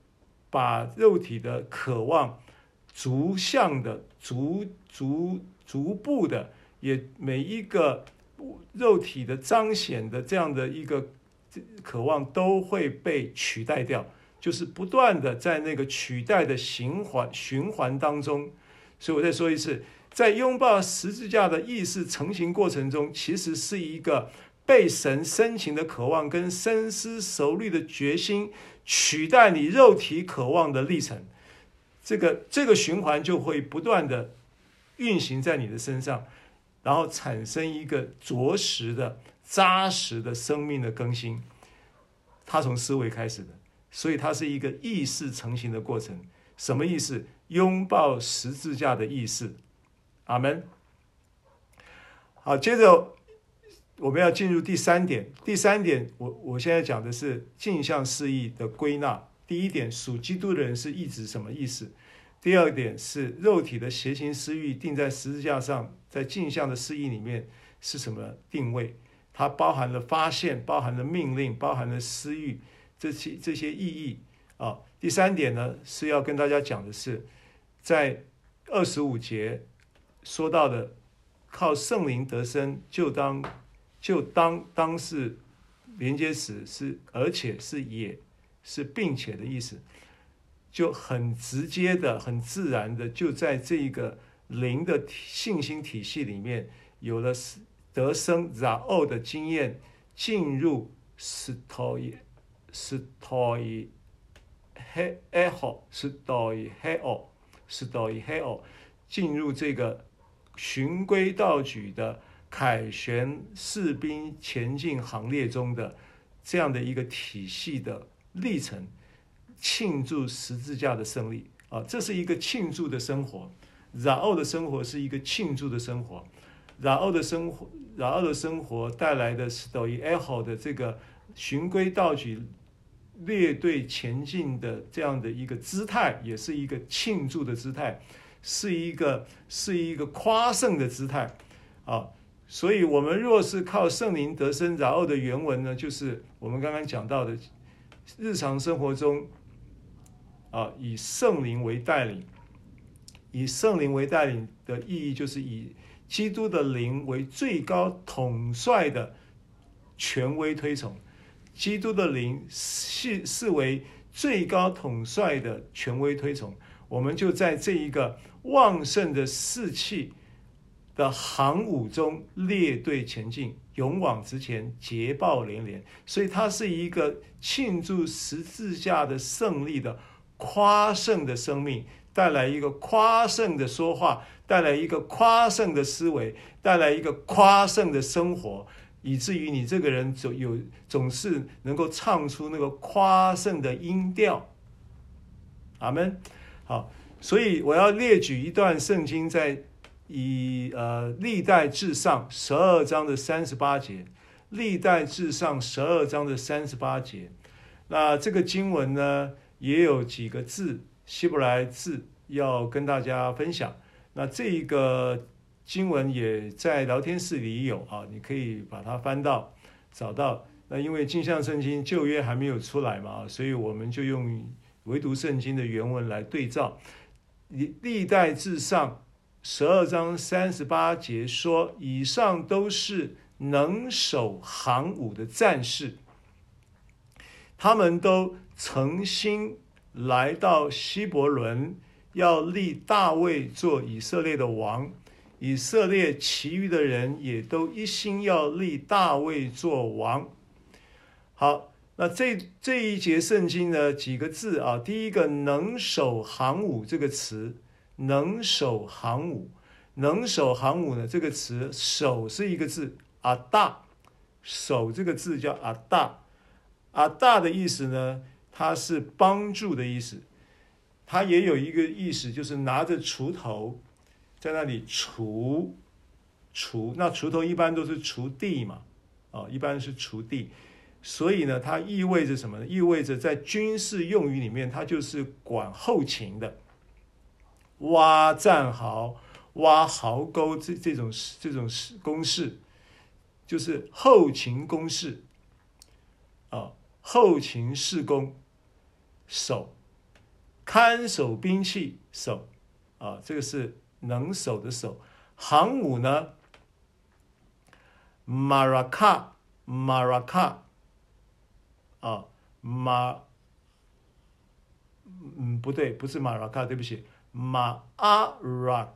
把肉体的渴望逐项的逐逐逐步的也每一个。肉体的彰显的这样的一个渴望都会被取代掉，就是不断的在那个取代的循环循环当中。所以我再说一次，在拥抱十字架的意识成型过程中，其实是一个被神深情的渴望跟深思熟虑的决心取代你肉体渴望的历程。这个这个循环就会不断的运行在你的身上。然后产生一个着实的、扎实的生命的更新，它从思维开始的，所以它是一个意识成型的过程。什么意思？拥抱十字架的意识。阿门。好，接着我们要进入第三点。第三点，我我现在讲的是镜像释义的归纳。第一点，属基督的人是意指什么意思？第二点是肉体的邪情私欲定在十字架上，在镜像的释义里面是什么定位？它包含了发现，包含了命令，包含了私欲这些这些意义啊。第三点呢是要跟大家讲的是，在二十五节说到的，靠圣灵得生，就当就当当是连接词是，而且是也是并且的意思。就很直接的、很自然的，就在这一个灵的信心体系里面，有了得生然后的经验，进入 Stoi Stoi Heo Stoi Heo Stoi Heo，进入这个循规蹈矩的凯旋士兵前进行列中的这样的一个体系的历程。庆祝十字架的胜利啊！这是一个庆祝的生活。然后的生活是一个庆祝的生活。然后的生活，然后的生活带来的是等于 echo 的这个循规蹈矩、列队前进的这样的一个姿态，也是一个庆祝的姿态，是一个是一个夸胜的姿态啊！所以，我们若是靠圣灵得生，然后的原文呢，就是我们刚刚讲到的日常生活中。啊，以圣灵为带领，以圣灵为带领的意义，就是以基督的灵为最高统帅的权威推崇。基督的灵视视为最高统帅的权威推崇，我们就在这一个旺盛的士气的行伍中列队前进，勇往直前，捷报连连。所以，它是一个庆祝十字架的胜利的。夸胜的生命带来一个夸胜的说话，带来一个夸胜的思维，带来一个夸胜的生活，以至于你这个人总有总是能够唱出那个夸胜的音调。阿门。好，所以我要列举一段圣经，在以呃历代志上十二章的三十八节，历代志上十二章的三十八节。那这个经文呢，也有几个字，希伯来字要跟大家分享。那这一个经文也在聊天室里有啊，你可以把它翻到找到。那因为镜像圣经旧约还没有出来嘛，所以我们就用唯独圣经的原文来对照。历历代至上十二章三十八节说，以上都是能手行武的战士，他们都诚心来到希伯伦，要立大卫做以色列的王。以色列其余的人也都一心要立大卫做王。好，那这这一节圣经呢，几个字啊？第一个“能手行武”这个词，“能手行武”，“能手行武”呢，这个词“手”是一个字，“阿大”，“手”这个字叫“阿大”，“阿大”的意思呢，它是帮助的意思，它也有一个意思，就是拿着锄头。在那里锄，锄，那锄头一般都是锄地嘛，啊，一般是锄地，所以呢，它意味着什么呢？意味着在军事用语里面，它就是管后勤的，挖战壕、挖壕沟这这种这种工事，就是后勤工事，啊，后勤施工，守，看守兵器，守，啊，这个是。能守的守。航母呢？马拉卡，马拉卡，啊，马，嗯，不对，不是马拉卡，对不起，马阿拉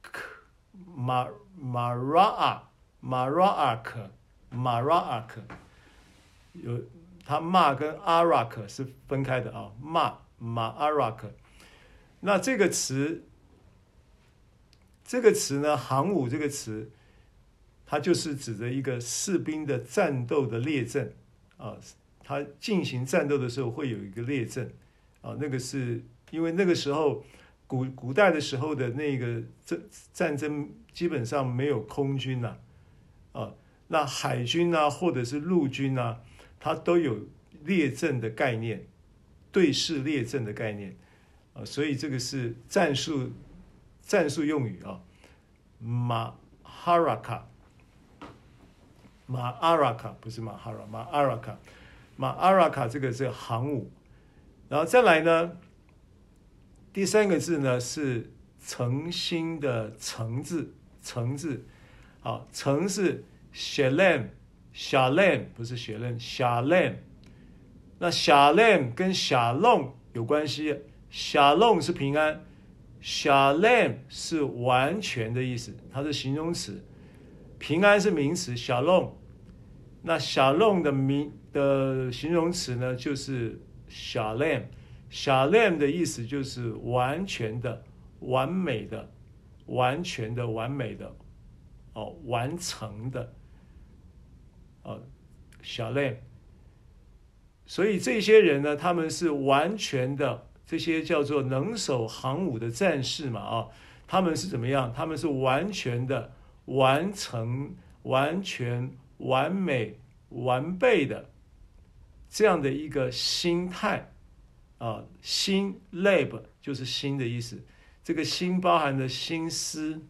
克，马马拉阿，马拉阿克，马拉阿克，有，他马跟阿拉克是分开的啊，马马阿拉克，那这个词。这个词呢，行武这个词，它就是指着一个士兵的战斗的列阵啊，他进行战斗的时候会有一个列阵。啊，那个是因为那个时候古古代的时候的那个战战争基本上没有空军呐，啊，那海军啊或者是陆军啊，它都有列阵的概念，对视列阵的概念。啊，所以这个是战术。战术用语啊，马哈拉卡，马阿拉卡不是马哈拉，马阿拉卡，马阿拉卡这个是行武，然后再来呢，第三个字呢是诚心的诚字，诚字，好，诚是 shalem，shalem 不是 shalem，shalem，那 shalem 跟 shalom 有关系，shalom 是平安。Shalom 是完全的意思，它是形容词；平安是名词。Shalom，那 Shalom 的名的形容词呢，就是 Shalom。Shalom 的意思就是完全的、完美的、完全的、完美的，哦，完成的，哦，Shalom。所以这些人呢，他们是完全的。这些叫做能手行武的战士嘛，啊，他们是怎么样？他们是完全的完成、完全完美、完备的这样的一个心态啊。心 lab 就是心的意思，这个心包含的心思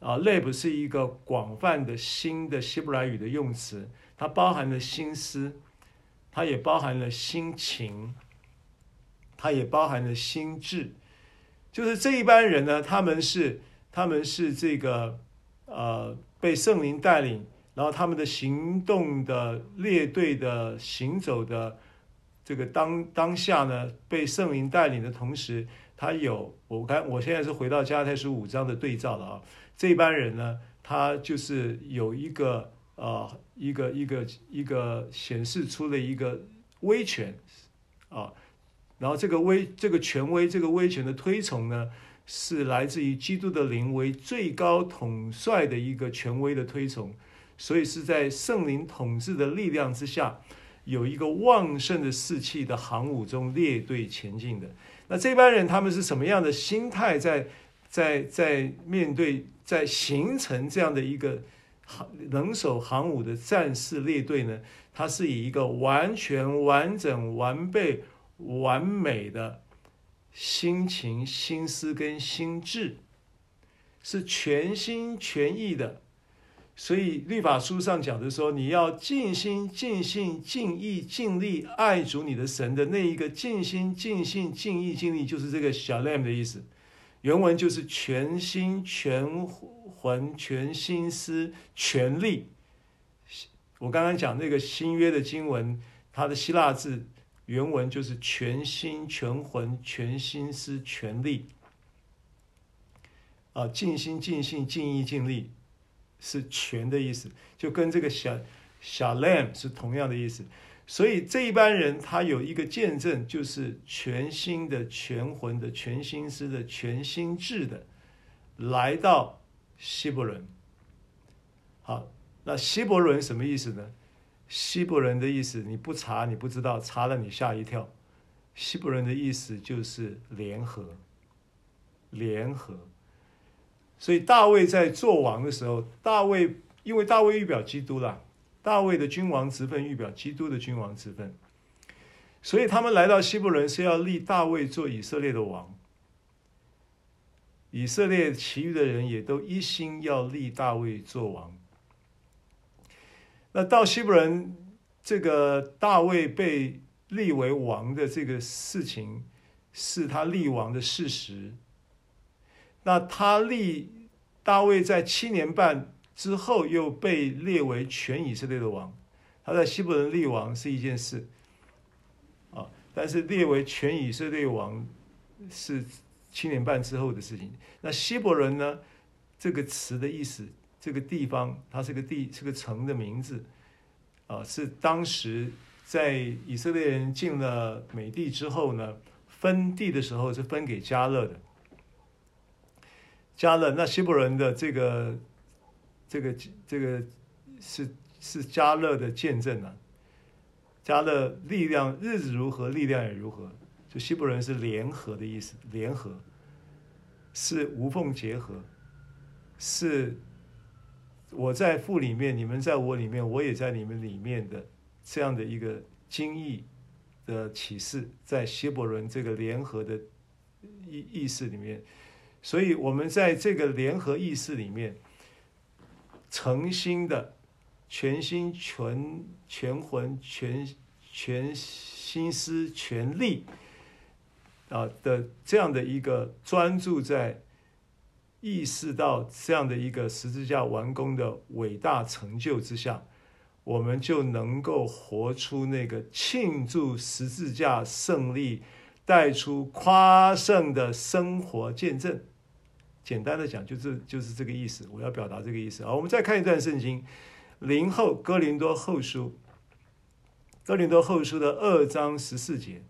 啊。lab 是一个广泛的新的希伯来语的用词，它包含了心思，它也包含了心情。它也包含了心智，就是这一班人呢，他们是他们是这个呃被圣灵带领，然后他们的行动的列队的行走的这个当当下呢，被圣灵带领的同时，他有我看我现在是回到加拉太书五章的对照了啊，这班人呢，他就是有一个呃一个一个一个显示出了一个威权啊。然后这个威，这个权威，这个威权的推崇呢，是来自于基督的灵为最高统帅的一个权威的推崇，所以是在圣灵统治的力量之下，有一个旺盛的士气的航母中列队前进的。那这班人他们是什么样的心态在，在在面对，在形成这样的一个航能手航母的战士列队呢？他是以一个完全完整完备。完美的心情、心思跟心智，是全心全意的。所以律法书上讲的说，你要尽心、尽性、尽意、尽力爱主你的神的那一个尽心、尽性、尽意、尽力，就是这个 shalem 的意思。原文就是全心、全魂、全心思、全力。我刚刚讲那个新约的经文，它的希腊字原文就是全心、全魂、全心思、全力。啊，尽心、尽性、尽意、尽力。是全的意思，就跟这个小小 lamb 是同样的意思。所以这一般人他有一个见证，就是全心的、全魂的、全心思的、全心智的，来到希伯伦。好，那希伯伦什么意思呢？希伯伦的意思你不查你不知道，查了你吓一跳。希伯伦的意思就是联合，联合。所以大卫在做王的时候，大卫因为大卫预表基督啦，大卫的君王之分预表基督的君王之分，所以他们来到希伯伦是要立大卫做以色列的王。以色列其余的人也都一心要立大卫做王。那到希伯伦，这个大卫被立为王的这个事情，是他立王的事实。那他立大卫在七年半之后又被列为全以色列的王，他在希伯伦立王是一件事，啊，但是列为全以色列王是七年半之后的事情。那希伯伦呢？这个词的意思，这个地方，它是个地，是个城的名字，啊，是当时在以色列人进了美地之后呢，分地的时候是分给加勒的。加勒，那希伯伦的这个，这个，这个是是加勒的见证啊。加勒力量日子如何，力量也如何。就希伯伦是联合的意思，联合是无缝结合，是我在父里面，你们在我里面，我也在你们里面的这样的一个经义的启示，在希伯伦这个联合的意意识里面。所以，我们在这个联合意识里面，诚心的、全心全、全魂、全全心思、全力啊的这样的一个专注在意识到这样的一个十字架完工的伟大成就之下，我们就能够活出那个庆祝十字架胜利、带出夸胜的生活见证。简单的讲，就是就是这个意思。我要表达这个意思啊。我们再看一段圣经，林后哥林多后书，哥林多后书的二章十四节，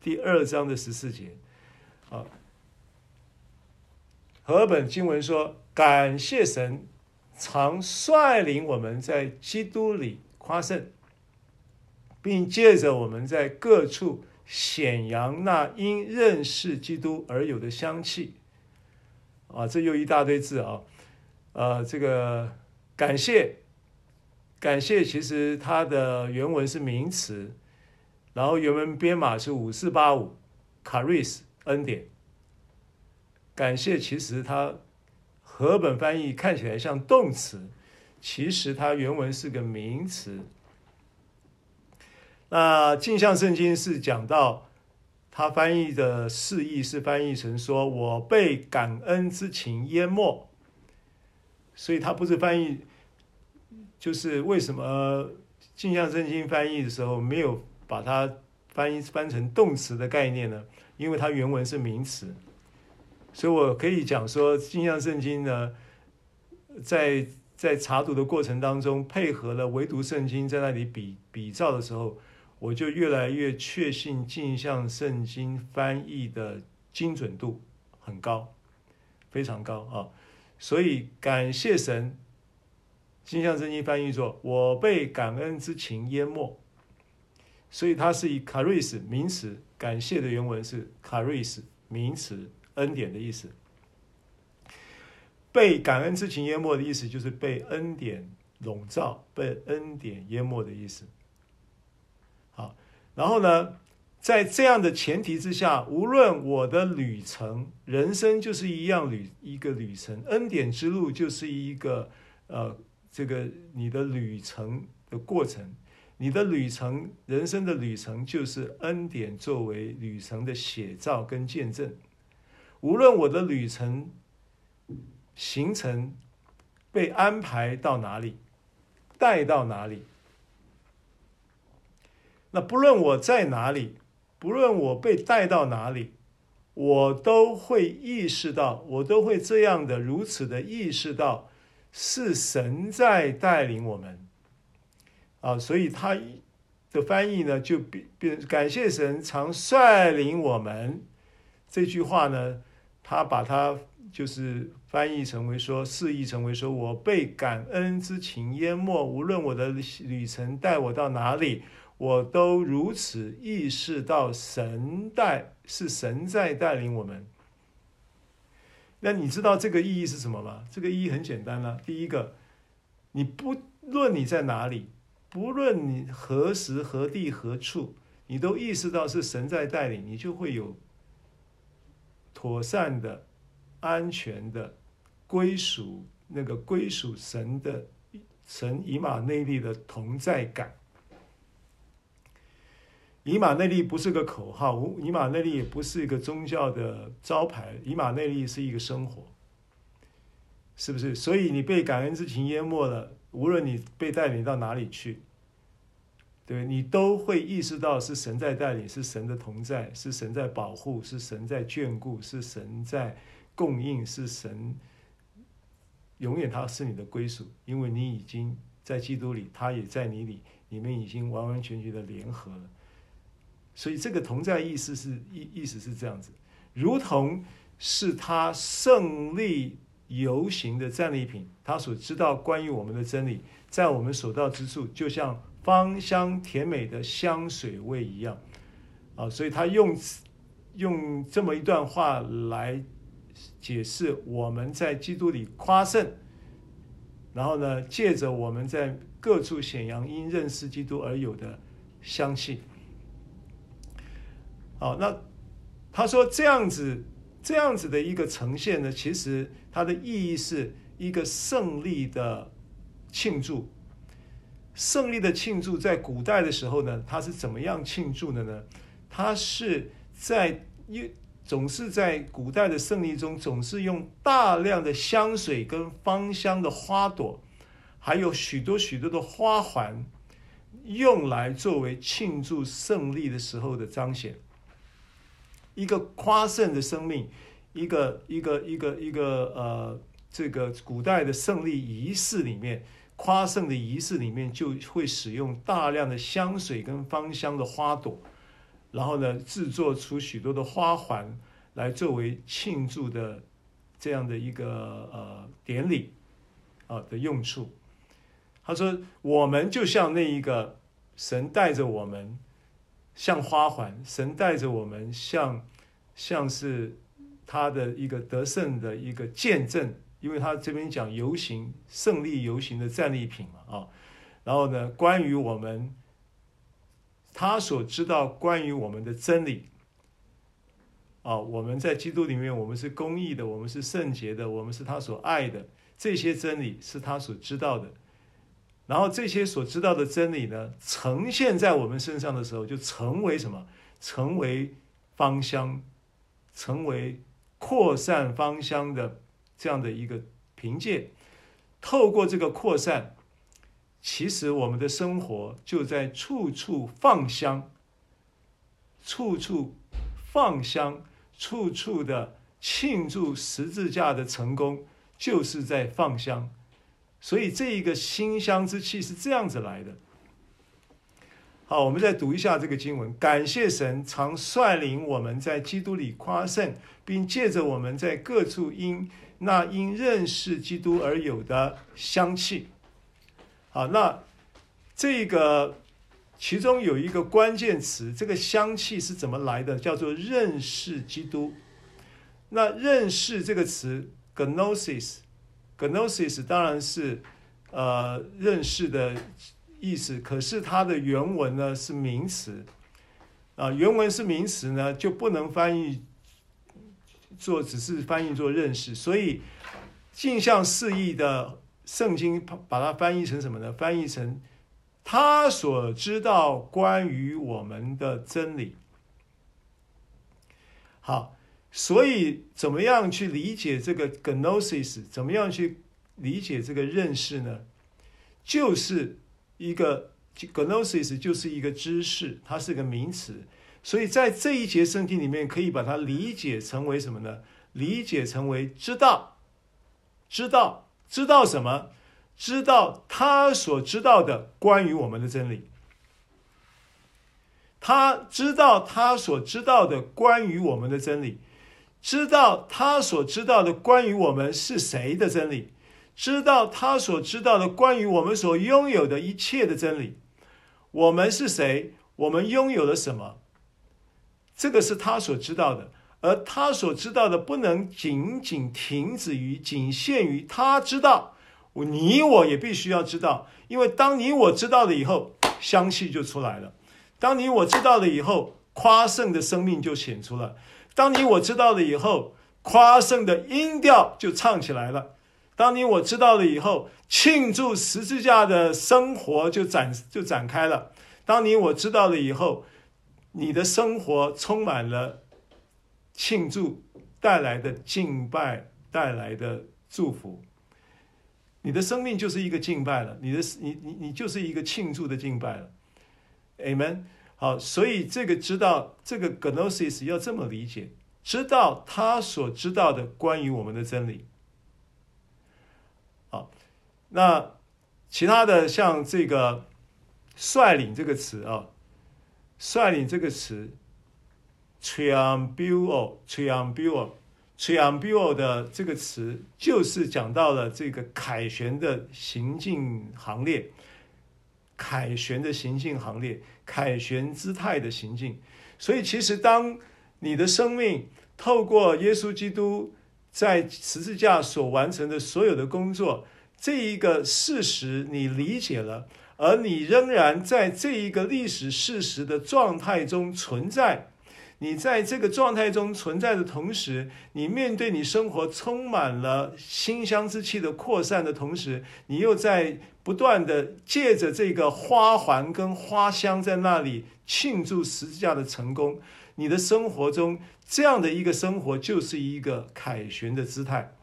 第二章的十四节啊。和本经文说：“感谢神，常率领我们在基督里夸胜，并借着我们在各处显扬那因认识基督而有的香气。”啊，这又一大堆字啊，呃，这个感谢，感谢，其实它的原文是名词，然后原文编码是五四八五，caris 恩典。感谢其实它和本翻译看起来像动词，其实它原文是个名词。那镜像圣经是讲到。他翻译的释义是翻译成说：“我被感恩之情淹没。”所以他不是翻译，就是为什么镜像圣经翻译的时候没有把它翻译翻成动词的概念呢？因为它原文是名词，所以我可以讲说，镜像圣经呢，在在查读的过程当中，配合了唯独圣经在那里比比照的时候。我就越来越确信镜像圣经翻译的精准度很高，非常高啊！所以感谢神，镜像圣经翻译作“我被感恩之情淹没”，所以它是以 charis 名词，感谢的原文是 charis 名词，恩典的意思。被感恩之情淹没的意思就是被恩典笼罩，被恩典淹没的意思。然后呢，在这样的前提之下，无论我的旅程，人生就是一样旅一个旅程，恩典之路就是一个呃，这个你的旅程的过程，你的旅程，人生的旅程就是恩典作为旅程的写照跟见证。无论我的旅程行程被安排到哪里，带到哪里，那不论我在哪里。不论我被带到哪里，我都会意识到，我都会这样的如此的意识到，是神在带领我们啊，所以他的翻译呢，就变变感谢神常率领我们这句话呢，他把它就是翻译成为说，释义成为说我被感恩之情淹没，无论我的旅程带我到哪里。我都如此意识到神带是神在带领我们。那你知道这个意义是什么吗？这个意义很简单啦。第一个，你不论你在哪里，不论你何时何地何处，你都意识到是神在带领，你就会有妥善的、安全的归属，那个归属神的神以马内利的同在感。以马内利不是个口号，以马内利也不是一个宗教的招牌，以马内利是一个生活，是不是？所以你被感恩之情淹没了，无论你被带领到哪里去，对，你都会意识到是神在带领，是神的同在，是神在保护，是神在眷顾，是神在供应，是神永远他是你的归属，因为你已经在基督里，他也在你里，你们已经完完全全的联合了。所以这个同在意思是意意思是这样子，如同是他胜利游行的战利品，他所知道关于我们的真理，在我们所到之处，就像芳香甜美的香水味一样，啊，所以他用用这么一段话来解释我们在基督里夸胜，然后呢，借着我们在各处显扬因认识基督而有的香气。好，那他说这样子，这样子的一个呈现呢，其实它的意义是一个胜利的庆祝。胜利的庆祝在古代的时候呢，它是怎么样庆祝的呢？它是在一总是在古代的胜利中，总是用大量的香水跟芳香的花朵，还有许多许多的花环，用来作为庆祝胜利的时候的彰显。一个夸胜的生命，一个一个一个一个呃，这个古代的胜利仪式里面，夸胜的仪式里面就会使用大量的香水跟芳香的花朵，然后呢，制作出许多的花环来作为庆祝的这样的一个呃典礼啊的用处。他说，我们就像那一个神带着我们。像花环，神带着我们像，像是他的一个得胜的一个见证，因为他这边讲游行胜利游行的战利品嘛啊，然后呢，关于我们他所知道关于我们的真理啊，我们在基督里面，我们是公义的，我们是圣洁的，我们是他所爱的，这些真理是他所知道的。然后这些所知道的真理呢，呈现在我们身上的时候，就成为什么？成为芳香，成为扩散芳香的这样的一个凭借。透过这个扩散，其实我们的生活就在处处放香，处处放香，处处的庆祝十字架的成功，就是在放香。所以这一个馨香之气是这样子来的。好，我们再读一下这个经文。感谢神常率领我们在基督里夸胜，并借着我们在各处因那因认识基督而有的香气。好，那这个其中有一个关键词，这个香气是怎么来的？叫做认识基督。那认识这个词，gnosis。Gnosis 当然是，呃，认识的意思。可是它的原文呢是名词，啊，原文是名词呢，就不能翻译做，只是翻译做认识。所以镜像释义的圣经把它翻译成什么呢？翻译成他所知道关于我们的真理。好，所以怎么样去理解这个 gnosis？怎么样去理解这个认识呢？就是一个。Gnosis 就是一个知识，它是个名词，所以在这一节圣经里面，可以把它理解成为什么呢？理解成为知道，知道，知道什么？知道他所知道的关于我们的真理。他知道他所知道的关于我们的真理，知道他所知道的关于我们是谁的真理，知道他所知道的关于我们所拥有的一切的真理。我们是谁？我们拥有了什么？这个是他所知道的，而他所知道的不能仅仅停止于、仅限于他知道。你我也必须要知道，因为当你我知道了以后，香气就出来了；当你我知道了以后，夸胜的生命就显出了；当你我知道了以后，夸胜的音调就唱起来了。当你我知道了以后，庆祝十字架的生活就展就展开了。当你我知道了以后，你的生活充满了庆祝带来的敬拜带来的祝福。你的生命就是一个敬拜了，你的你你你就是一个庆祝的敬拜了。Amen。好，所以这个知道这个 gnosis 要这么理解，知道他所知道的关于我们的真理。好，那其他的像这个“率领”这个词啊，“率领”这个词 “triumbuo triumbuo triumbuo” 的这个词，就是讲到了这个凯旋的行进行列，凯旋的行进行列，凯旋姿态的行进。所以，其实当你的生命透过耶稣基督。在十字架所完成的所有的工作，这一个事实你理解了，而你仍然在这一个历史事实的状态中存在。你在这个状态中存在的同时，你面对你生活充满了馨香之气的扩散的同时，你又在不断的借着这个花环跟花香在那里庆祝十字架的成功。你的生活中，这样的一个生活就是一个凯旋的姿态。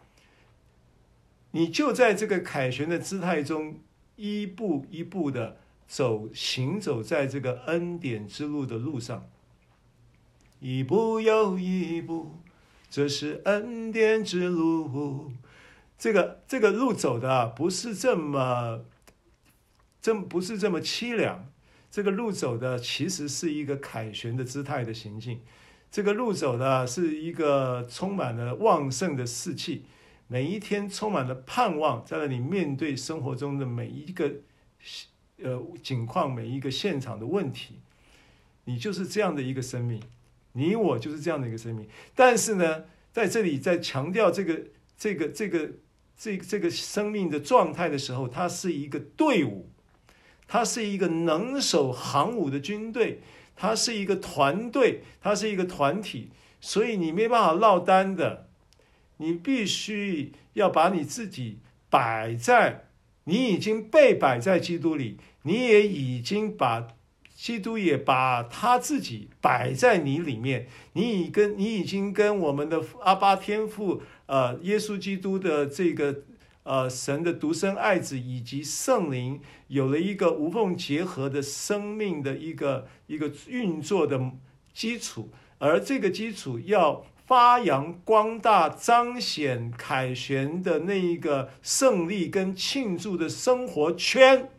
你就在这个凯旋的姿态中，一步一步的走，行走在这个恩典之路的路上，一步又一步，这是恩典之路。这个这个路走的不是这么，这不是这么凄凉。这个路走的其实是一个凯旋的姿态的行进，这个路走的是一个充满了旺盛的士气，每一天充满了盼望，在那里面对生活中的每一个呃景况，每一个现场的问题，你就是这样的一个生命，你我就是这样的一个生命。但是呢，在这里在强调这个这个这个这个、这个生命的状态的时候，它是一个队伍。它是一个能守航母的军队，它是一个团队，它是一个团体，所以你没办法落单的，你必须要把你自己摆在，你已经被摆在基督里，你也已经把基督也把他自己摆在你里面，你已跟你已经跟我们的阿爸天父，呃，耶稣基督的这个。呃，神的独生爱子以及圣灵有了一个无缝结合的生命的一个一个运作的基础，而这个基础要发扬光大、彰显凯旋的那一个胜利跟庆祝的生活圈，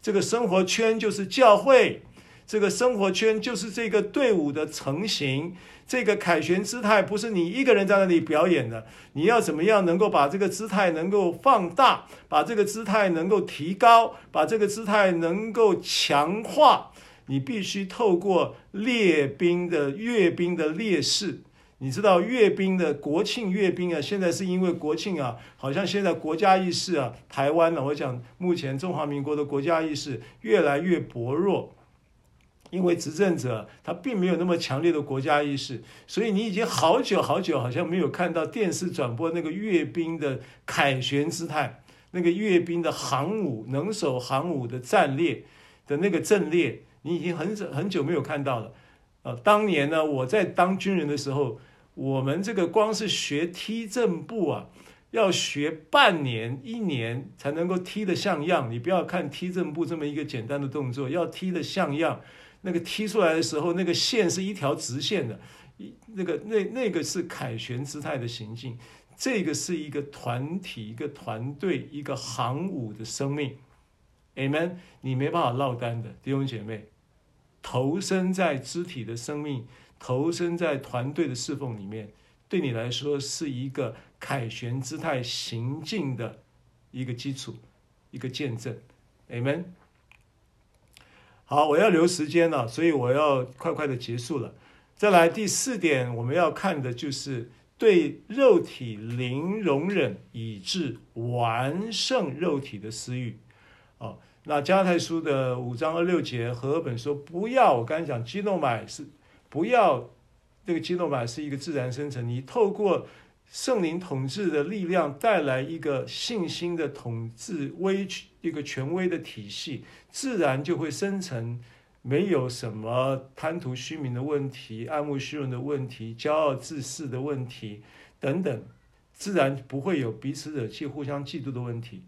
这个生活圈就是教会，这个生活圈就是这个队伍的成型。这个凯旋姿态不是你一个人在那里表演的，你要怎么样能够把这个姿态能够放大，把这个姿态能够提高，把这个姿态能够强化？你必须透过列兵的阅兵的烈士，你知道阅兵的国庆阅兵啊，现在是因为国庆啊，好像现在国家意识啊，台湾呢，我讲目前中华民国的国家意识越来越薄弱。因为执政者他并没有那么强烈的国家意识，所以你已经好久好久好像没有看到电视转播那个阅兵的凯旋姿态，那个阅兵的航母能手航母的战列的那个阵列，你已经很久很久没有看到了。呃，当年呢，我在当军人的时候，我们这个光是学踢正步啊。要学半年一年才能够踢得像样，你不要看踢正步这么一个简单的动作，要踢得像样，那个踢出来的时候，那个线是一条直线的，一那个那那个是凯旋姿态的行进，这个是一个团体、一个团队、一个航母的生命，Amen，你没办法落单的弟兄姐妹，投身在肢体的生命，投身在团队的侍奉里面。对你来说是一个凯旋姿态行进的一个基础，一个见证，Amen。好，我要留时间了，所以我要快快的结束了。再来第四点，我们要看的就是对肉体零容忍，以致完胜肉体的私欲。哦，那加拉太书的五章二六节，和本说不要，我刚才讲基诺买是不要。这个基诺玛是一个自然生成，你透过圣灵统治的力量带来一个信心的统治威，一个权威的体系，自然就会生成没有什么贪图虚名的问题、爱慕虚荣的问题、骄傲自恃的问题等等，自然不会有彼此惹气、互相嫉妒的问题。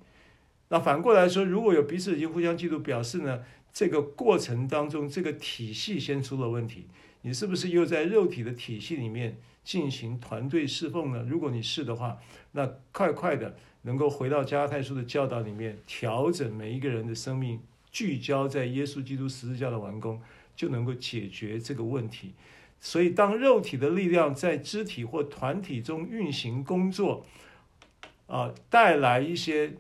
那反过来说，如果有彼此惹气、互相嫉妒，表示呢，这个过程当中这个体系先出了问题。你是不是又在肉体的体系里面进行团队侍奉呢？如果你是的话，那快快的能够回到加拉太书的教导里面，调整每一个人的生命，聚焦在耶稣基督十字架的完工，就能够解决这个问题。所以，当肉体的力量在肢体或团体中运行工作，啊，带来一些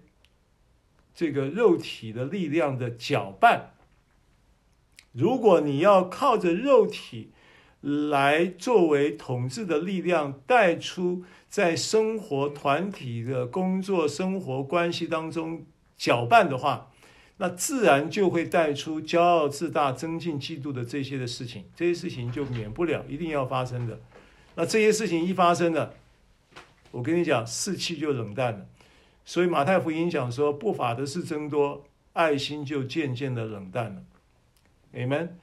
这个肉体的力量的搅拌。如果你要靠着肉体来作为统治的力量，带出在生活团体的工作、生活关系当中搅拌的话，那自然就会带出骄傲自大、增进嫉妒的这些的事情。这些事情就免不了一定要发生的。那这些事情一发生了，我跟你讲，士气就冷淡了。所以马太福音讲说，不法的事增多，爱心就渐渐的冷淡了。你们，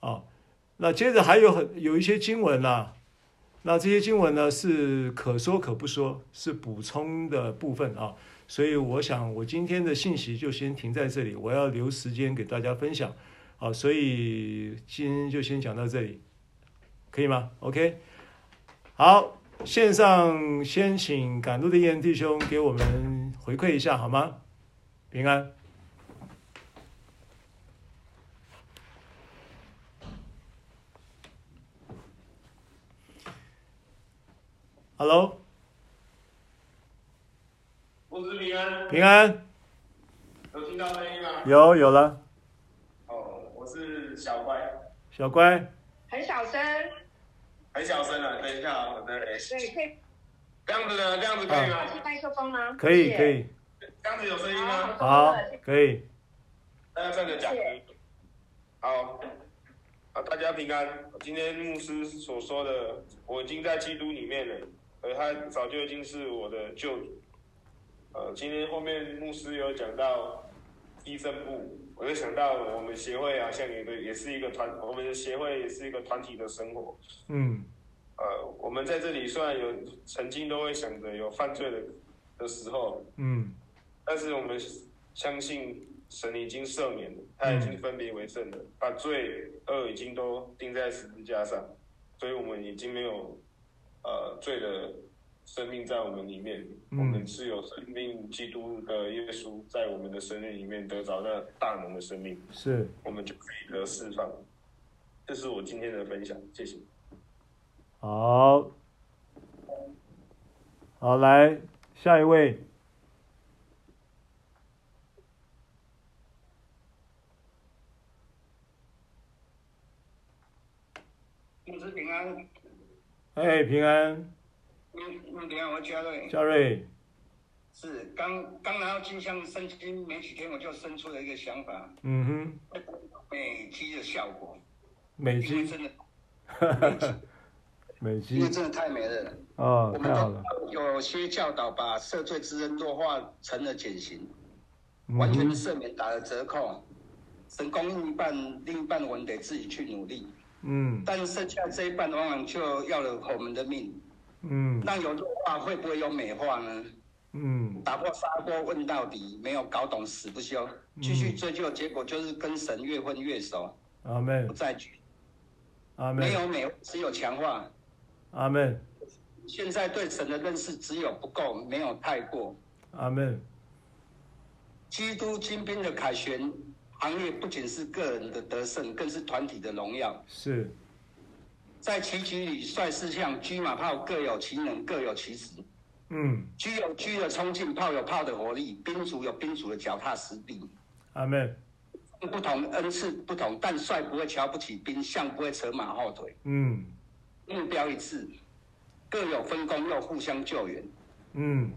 啊，那接着还有很有一些经文啊，那这些经文呢是可说可不说，是补充的部分啊，所以我想我今天的信息就先停在这里，我要留时间给大家分享，好，所以今天就先讲到这里，可以吗？OK，好，线上先请赶路的燕弟兄给我们回馈一下好吗？平安。Hello，我是平安。平安。有听到声音吗？有，有了。哦，我是小乖。小乖。很小声。很小声啊！等一下啊，我再来。对，可以。这样子的？这样子可以吗？开麦克风吗？可以，可以。这样子有声音吗？好，可以。大家站着讲。好。啊，大家平安。今天牧师所说的，我已经在基督里面了。而他早就已经是我的救主。呃，今天后面牧师有讲到医生部，我就想到我们协会啊，像你的也是一个团，我们的协会也是一个团体的生活。嗯。呃，我们在这里虽然有曾经都会想着有犯罪的的时候，嗯，但是我们相信神已经赦免了，他已经分别为圣了，嗯、把罪恶已经都钉在十字架上，所以我们已经没有。呃，罪的生命在我们里面，嗯、我们是有生命基督的耶稣在我们的生命里面得着那大能的生命，是，我们就可以得释放。这是我今天的分享，谢谢。好，好，来下一位。牧师平安。哎，平安。嗯嗯，你好，我嘉瑞。嘉瑞。是刚刚拿到金香圣经没几天，我就生出了一个想法。嗯哼。美肌的效果。美肌。真的。美肌。因为真的太美了。哦，太好了。有些教导把赦罪之恩弱化成了减刑，嗯、完全的赦免打了折扣。成功另一半，另一半我们得自己去努力。嗯。但剩下这一半往往就要了我们的命。嗯。那有弱化会不会有美化呢？嗯。打破砂锅问到底，没有搞懂死不休，继续追究，结果就是跟神越混越熟。阿门。不再举。阿门。没有美，只有强化。阿门。现在对神的认识只有不够，没有太过。阿门。基督精兵的凯旋。行业不仅是个人的得胜，更是团体的荣耀。是，在棋局里，帅士象、车马炮各有其能，各有其职。嗯，车有车的冲劲，炮有炮的活力，兵卒有兵卒的脚踏实地。阿门。不同恩赐不同，但帅不会瞧不起兵，象不会扯马后腿。嗯，目标一致，各有分工，又互相救援。嗯，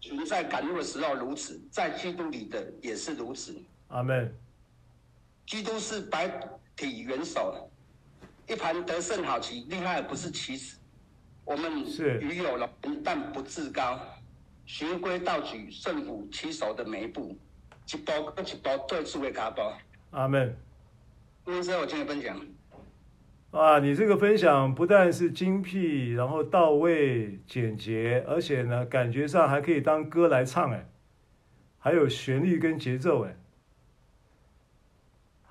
存在赶路的时候如此，在基督里的也是如此。阿门。基督是白体元首，一盘得胜好棋，厉害不是棋子。我们与有荣，但不自高，循规蹈矩，顺服棋手的每一步，一步一步对出的卡步。阿门。牧师，我今天分享。啊，你这个分享不但是精辟，然后到位、简洁，而且呢，感觉上还可以当歌来唱，哎，还有旋律跟节奏，哎。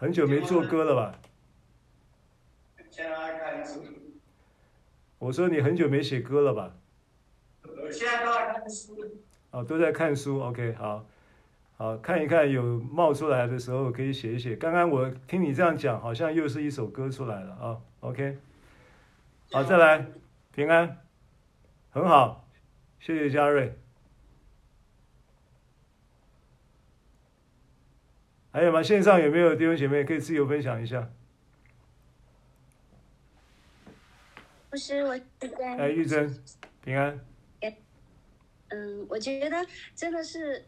很久没做歌了吧？我说你很久没写歌了吧？现在都在看书。哦，都在看书。OK，好，好，看一看有冒出来的时候可以写一写。刚刚我听你这样讲，好像又是一首歌出来了啊。OK，好，再来，平安，很好，谢谢嘉瑞。还有吗？线上有没有弟兄姐妹可以自由分享一下？不是我玉珍。哎，玉珍，平安。嗯，我觉得真的是，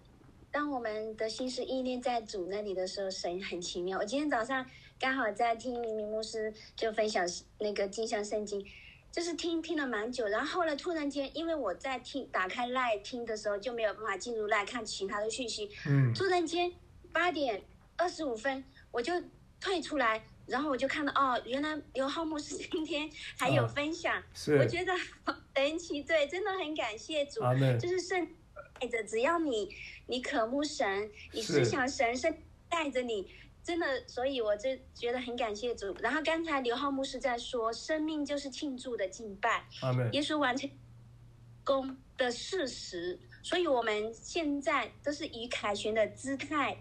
当我们的心思意念在主那里的时候，神很奇妙。我今天早上刚好在听明明牧师就分享那个金像圣经，就是听听了蛮久，然后后来突然间，因为我在听打开 Line 听的时候就没有办法进入 Line 看其他的讯息，嗯，突然间八点。二十五分，我就退出来，然后我就看到哦，原来刘浩牧师今天还有分享，啊、是我觉得神奇，对，真的很感谢主，就是圣带着，只要你你渴慕神，你思想神，圣带着你，真的，所以我就觉得很感谢主。然后刚才刘浩牧师在说，生命就是庆祝的敬拜，耶稣完成功的事实。所以，我们现在都是以凯旋的姿态，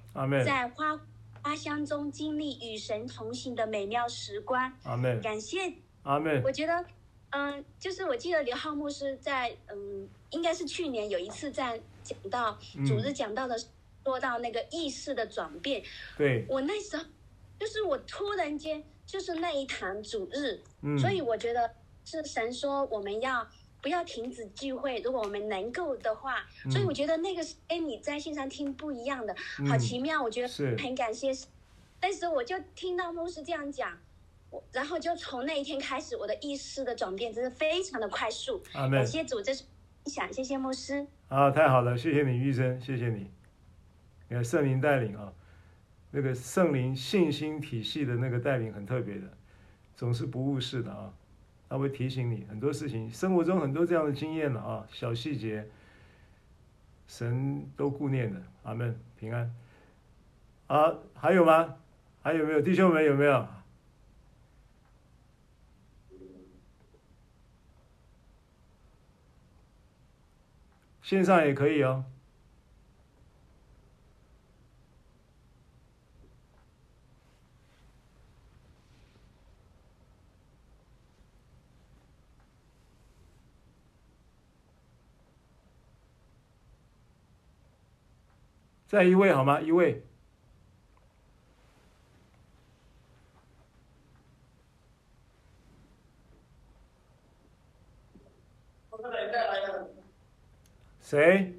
在花花香中经历与神同行的美妙时光。阿门。感谢。阿门。我觉得，嗯，就是我记得刘浩牧师在，嗯，应该是去年有一次在讲到主日讲到的，说到那个意识的转变。对。我那时候，就是我突然间，就是那一堂主日，所以我觉得是神说我们要。不要停止聚会，如果我们能够的话，嗯、所以我觉得那个是跟你在线上听不一样的，嗯、好奇妙。我觉得很感谢，是但是我就听到牧师这样讲，我然后就从那一天开始，我的意识的转变真是非常的快速。阿们感谢主，这是分享，谢谢牧师。啊，太好了，谢谢你，玉生，谢谢你。你看圣灵带领啊，那个圣灵信心体系的那个带领很特别的，总是不误事的啊。他会提醒你很多事情，生活中很多这样的经验了啊，小细节，神都顾念的。阿门，平安。啊，还有吗？还有没有弟兄们？有没有？线上也可以哦。再一位好吗？一位。谁？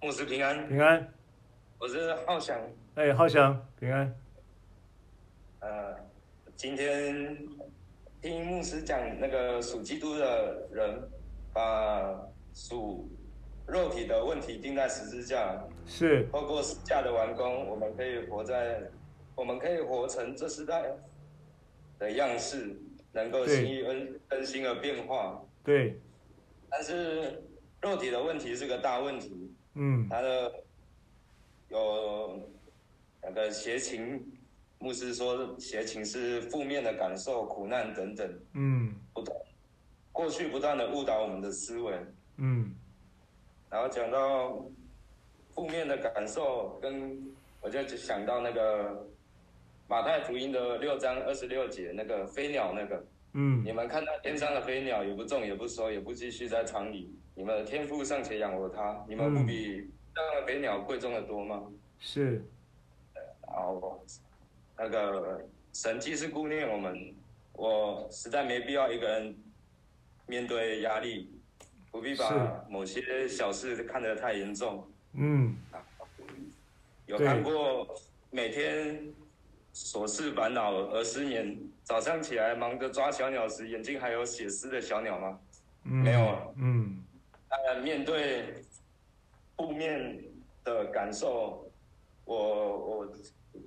牧师平安。平安。我是浩翔。哎，浩翔，平安。呃，今天听牧师讲那个属基督的人，把、呃。属肉体的问题钉在十字架。是。透过十字架的完工，我们可以活在，我们可以活成这时代的样式，能够心意更更新而变化。对。但是肉体的问题是个大问题。嗯，他的有那个邪情，牧师说邪情是负面的感受、苦难等等。嗯，不断过去不断的误导我们的思维。嗯，然后讲到负面的感受，跟我就想到那个马太福音的六章二十六节那个飞鸟那个。嗯，你们看到天上的飞鸟，也不种也不收，也不积蓄在仓里。你们的天赋尚且养活它，你们不比那个飞鸟贵重的多吗？是。然后那个神既是顾念我们，我实在没必要一个人面对压力，不必把某些小事看得太严重。嗯。有看过每天琐事烦恼而失眠，早上起来忙着抓小鸟时，眼睛还有血丝的小鸟吗？嗯、没有。嗯。呃，面对负面的感受，我我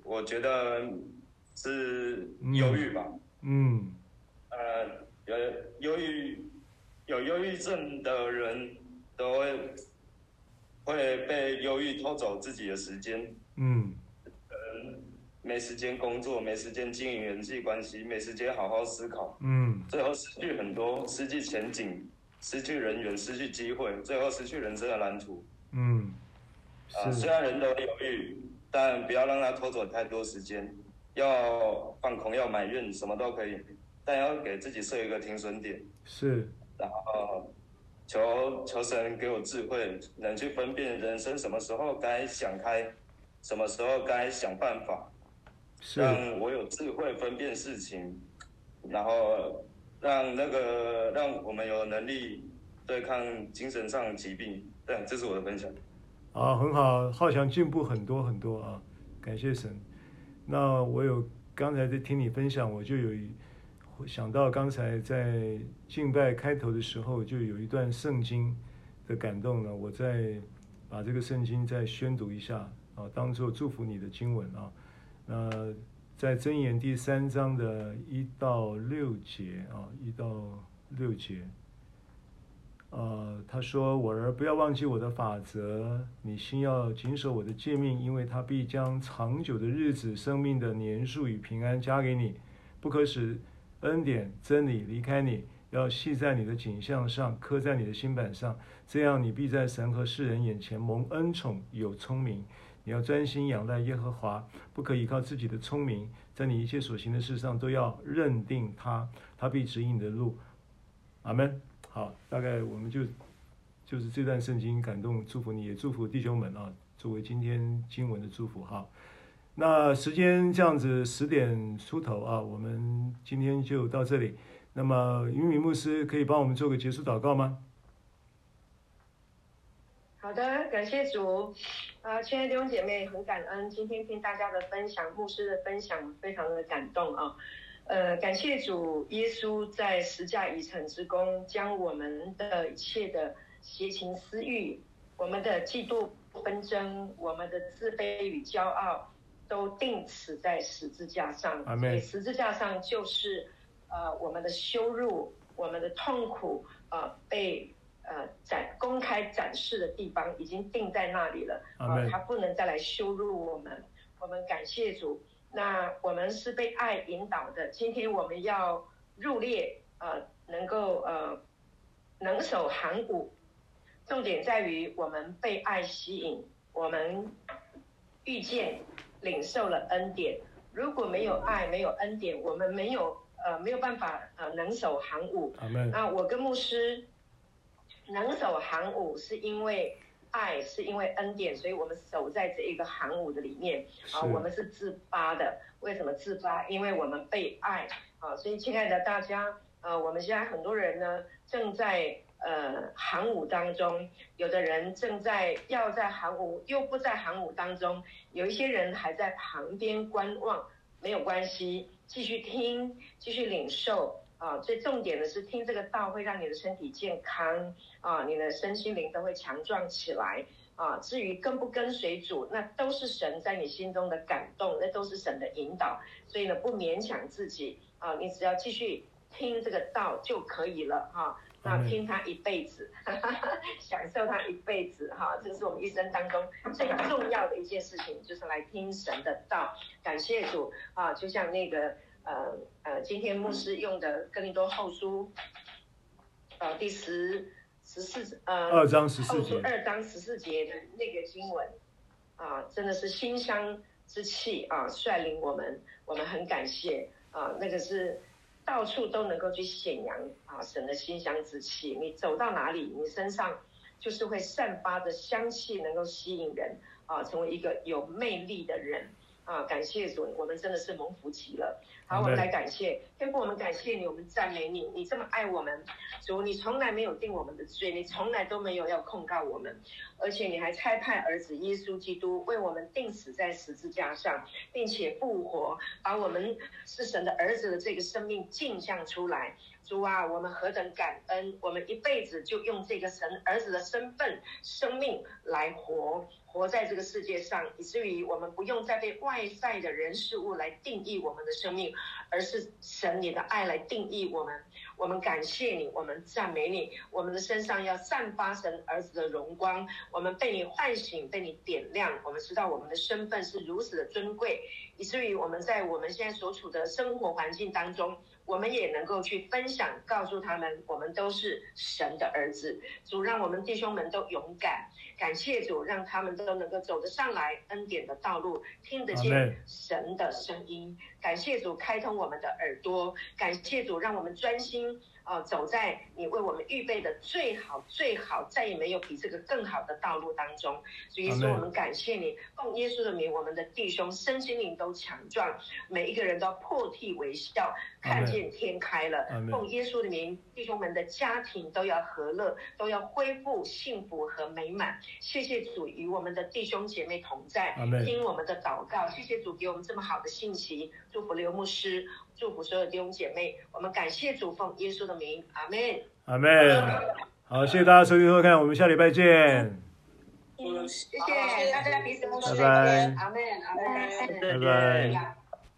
我觉得是忧郁吧。嗯。呃，有忧郁有忧郁症的人都会会被忧郁偷走自己的时间。嗯。嗯，没时间工作，没时间经营人际关系，没时间好好思考。嗯。最后失去很多，失去前景。失去人员，失去机会，最后失去人生的蓝图。嗯，啊，虽然人都犹豫，但不要让他偷走太多时间。要放空，要埋怨，什么都可以，但要给自己设一个停损点。是。然后求求神给我智慧，能去分辨人生什么时候该想开，什么时候该想办法，让我有智慧分辨事情，然后。让那个让我们有能力对抗精神上的疾病，对，这是我的分享。啊，很好，浩翔进步很多很多啊，感谢神。那我有刚才在听你分享，我就有想到刚才在敬拜开头的时候，就有一段圣经的感动呢。我再把这个圣经再宣读一下啊，当做祝福你的经文啊。那。在箴言第三章的一到六节啊，一到六节，呃，他说：“我儿不要忘记我的法则，你心要谨守我的诫命，因为他必将长久的日子、生命的年数与平安加给你。不可使恩典、真理离开你，要系在你的颈项上，刻在你的心板上，这样你必在神和世人眼前蒙恩宠，有聪明。”你要专心仰赖耶和华，不可依靠自己的聪明，在你一切所行的事上都要认定他，他必指引你的路。阿门。好，大概我们就就是这段圣经感动祝福你，也祝福弟兄们啊，作为今天经文的祝福哈。那时间这样子十点出头啊，我们今天就到这里。那么云敏牧师可以帮我们做个结束祷告吗？好的，感谢主。啊，亲爱的弟兄姐妹，很感恩今天听大家的分享，牧师的分享非常的感动啊。呃，感谢主，耶稣在十架已成之功，将我们的一切的邪情私欲、我们的嫉妒纷争、我们的自卑与骄傲，都定死在十字架上。阿们。十字架上就是呃我们的羞辱、我们的痛苦啊、呃，被。呃，展公开展示的地方已经定在那里了，啊、呃，他不能再来羞辱我们。我们感谢主，那我们是被爱引导的。今天我们要入列，呃，能够呃，能守行伍。重点在于我们被爱吸引，我们遇见领受了恩典。如果没有爱，没有恩典，我们没有呃没有办法呃能守行伍。那我跟牧师。能守行伍是因为爱，是因为恩典，所以我们守在这一个行伍的里面啊。我们是自发的，为什么自发？因为我们被爱啊。所以亲爱的大家，呃，我们现在很多人呢正在呃航武当中，有的人正在要在航武，又不在航武当中，有一些人还在旁边观望，没有关系，继续听，继续领受啊。最重点的是听这个道会让你的身体健康啊，你的身心灵都会强壮起来。啊，至于跟不跟随主，那都是神在你心中的感动，那都是神的引导，所以呢，不勉强自己啊，你只要继续听这个道就可以了哈、啊。那听他一辈子，哈哈，享受他一辈子哈、啊，这是我们一生当中最重要的一件事情，就是来听神的道。感谢主啊，就像那个呃呃，今天牧师用的哥林多后书，呃，第十。十四呃，二章十四节，二章十四节的那个经文啊，真的是馨香之气啊，率领我们，我们很感谢啊，那个是到处都能够去显扬啊，神的馨香之气，你走到哪里，你身上就是会散发着香气，能够吸引人啊，成为一个有魅力的人。啊，感谢主，我们真的是蒙福极了。好，我们来感谢天父，我们感谢你，我们赞美你，你这么爱我们，主，你从来没有定我们的罪，你从来都没有要控告我们，而且你还差派儿子耶稣基督为我们定死在十字架上，并且复活，把我们是神的儿子的这个生命镜像出来。主啊，我们何等感恩，我们一辈子就用这个神儿子的身份、生命来活。活在这个世界上，以至于我们不用再被外在的人事物来定义我们的生命，而是神你的爱来定义我们。我们感谢你，我们赞美你，我们的身上要散发神儿子的荣光。我们被你唤醒，被你点亮。我们知道我们的身份是如此的尊贵，以至于我们在我们现在所处的生活环境当中。我们也能够去分享，告诉他们，我们都是神的儿子。主让我们弟兄们都勇敢，感谢主，让他们都能够走得上来恩典的道路，听得见神的声音。感谢主开通我们的耳朵，感谢主让我们专心。啊，走在你为我们预备的最好、最好，再也没有比这个更好的道路当中。所以说，我们感谢你，奉耶稣的名，我们的弟兄身心灵都强壮，每一个人都破涕为笑，看见天开了。奉耶稣的名，弟兄们的家庭都要和乐，都要恢复幸福和美满。谢谢主与我们的弟兄姐妹同在，听我们的祷告。谢谢主给我们这么好的信息，祝福刘牧师。祝福所有弟兄姐妹，我们感谢主，奉耶稣的名，阿门，阿门。好，谢谢大家收听收看，我们下礼拜见。谢谢大家彼此，拜拜，阿门，阿门，拜拜。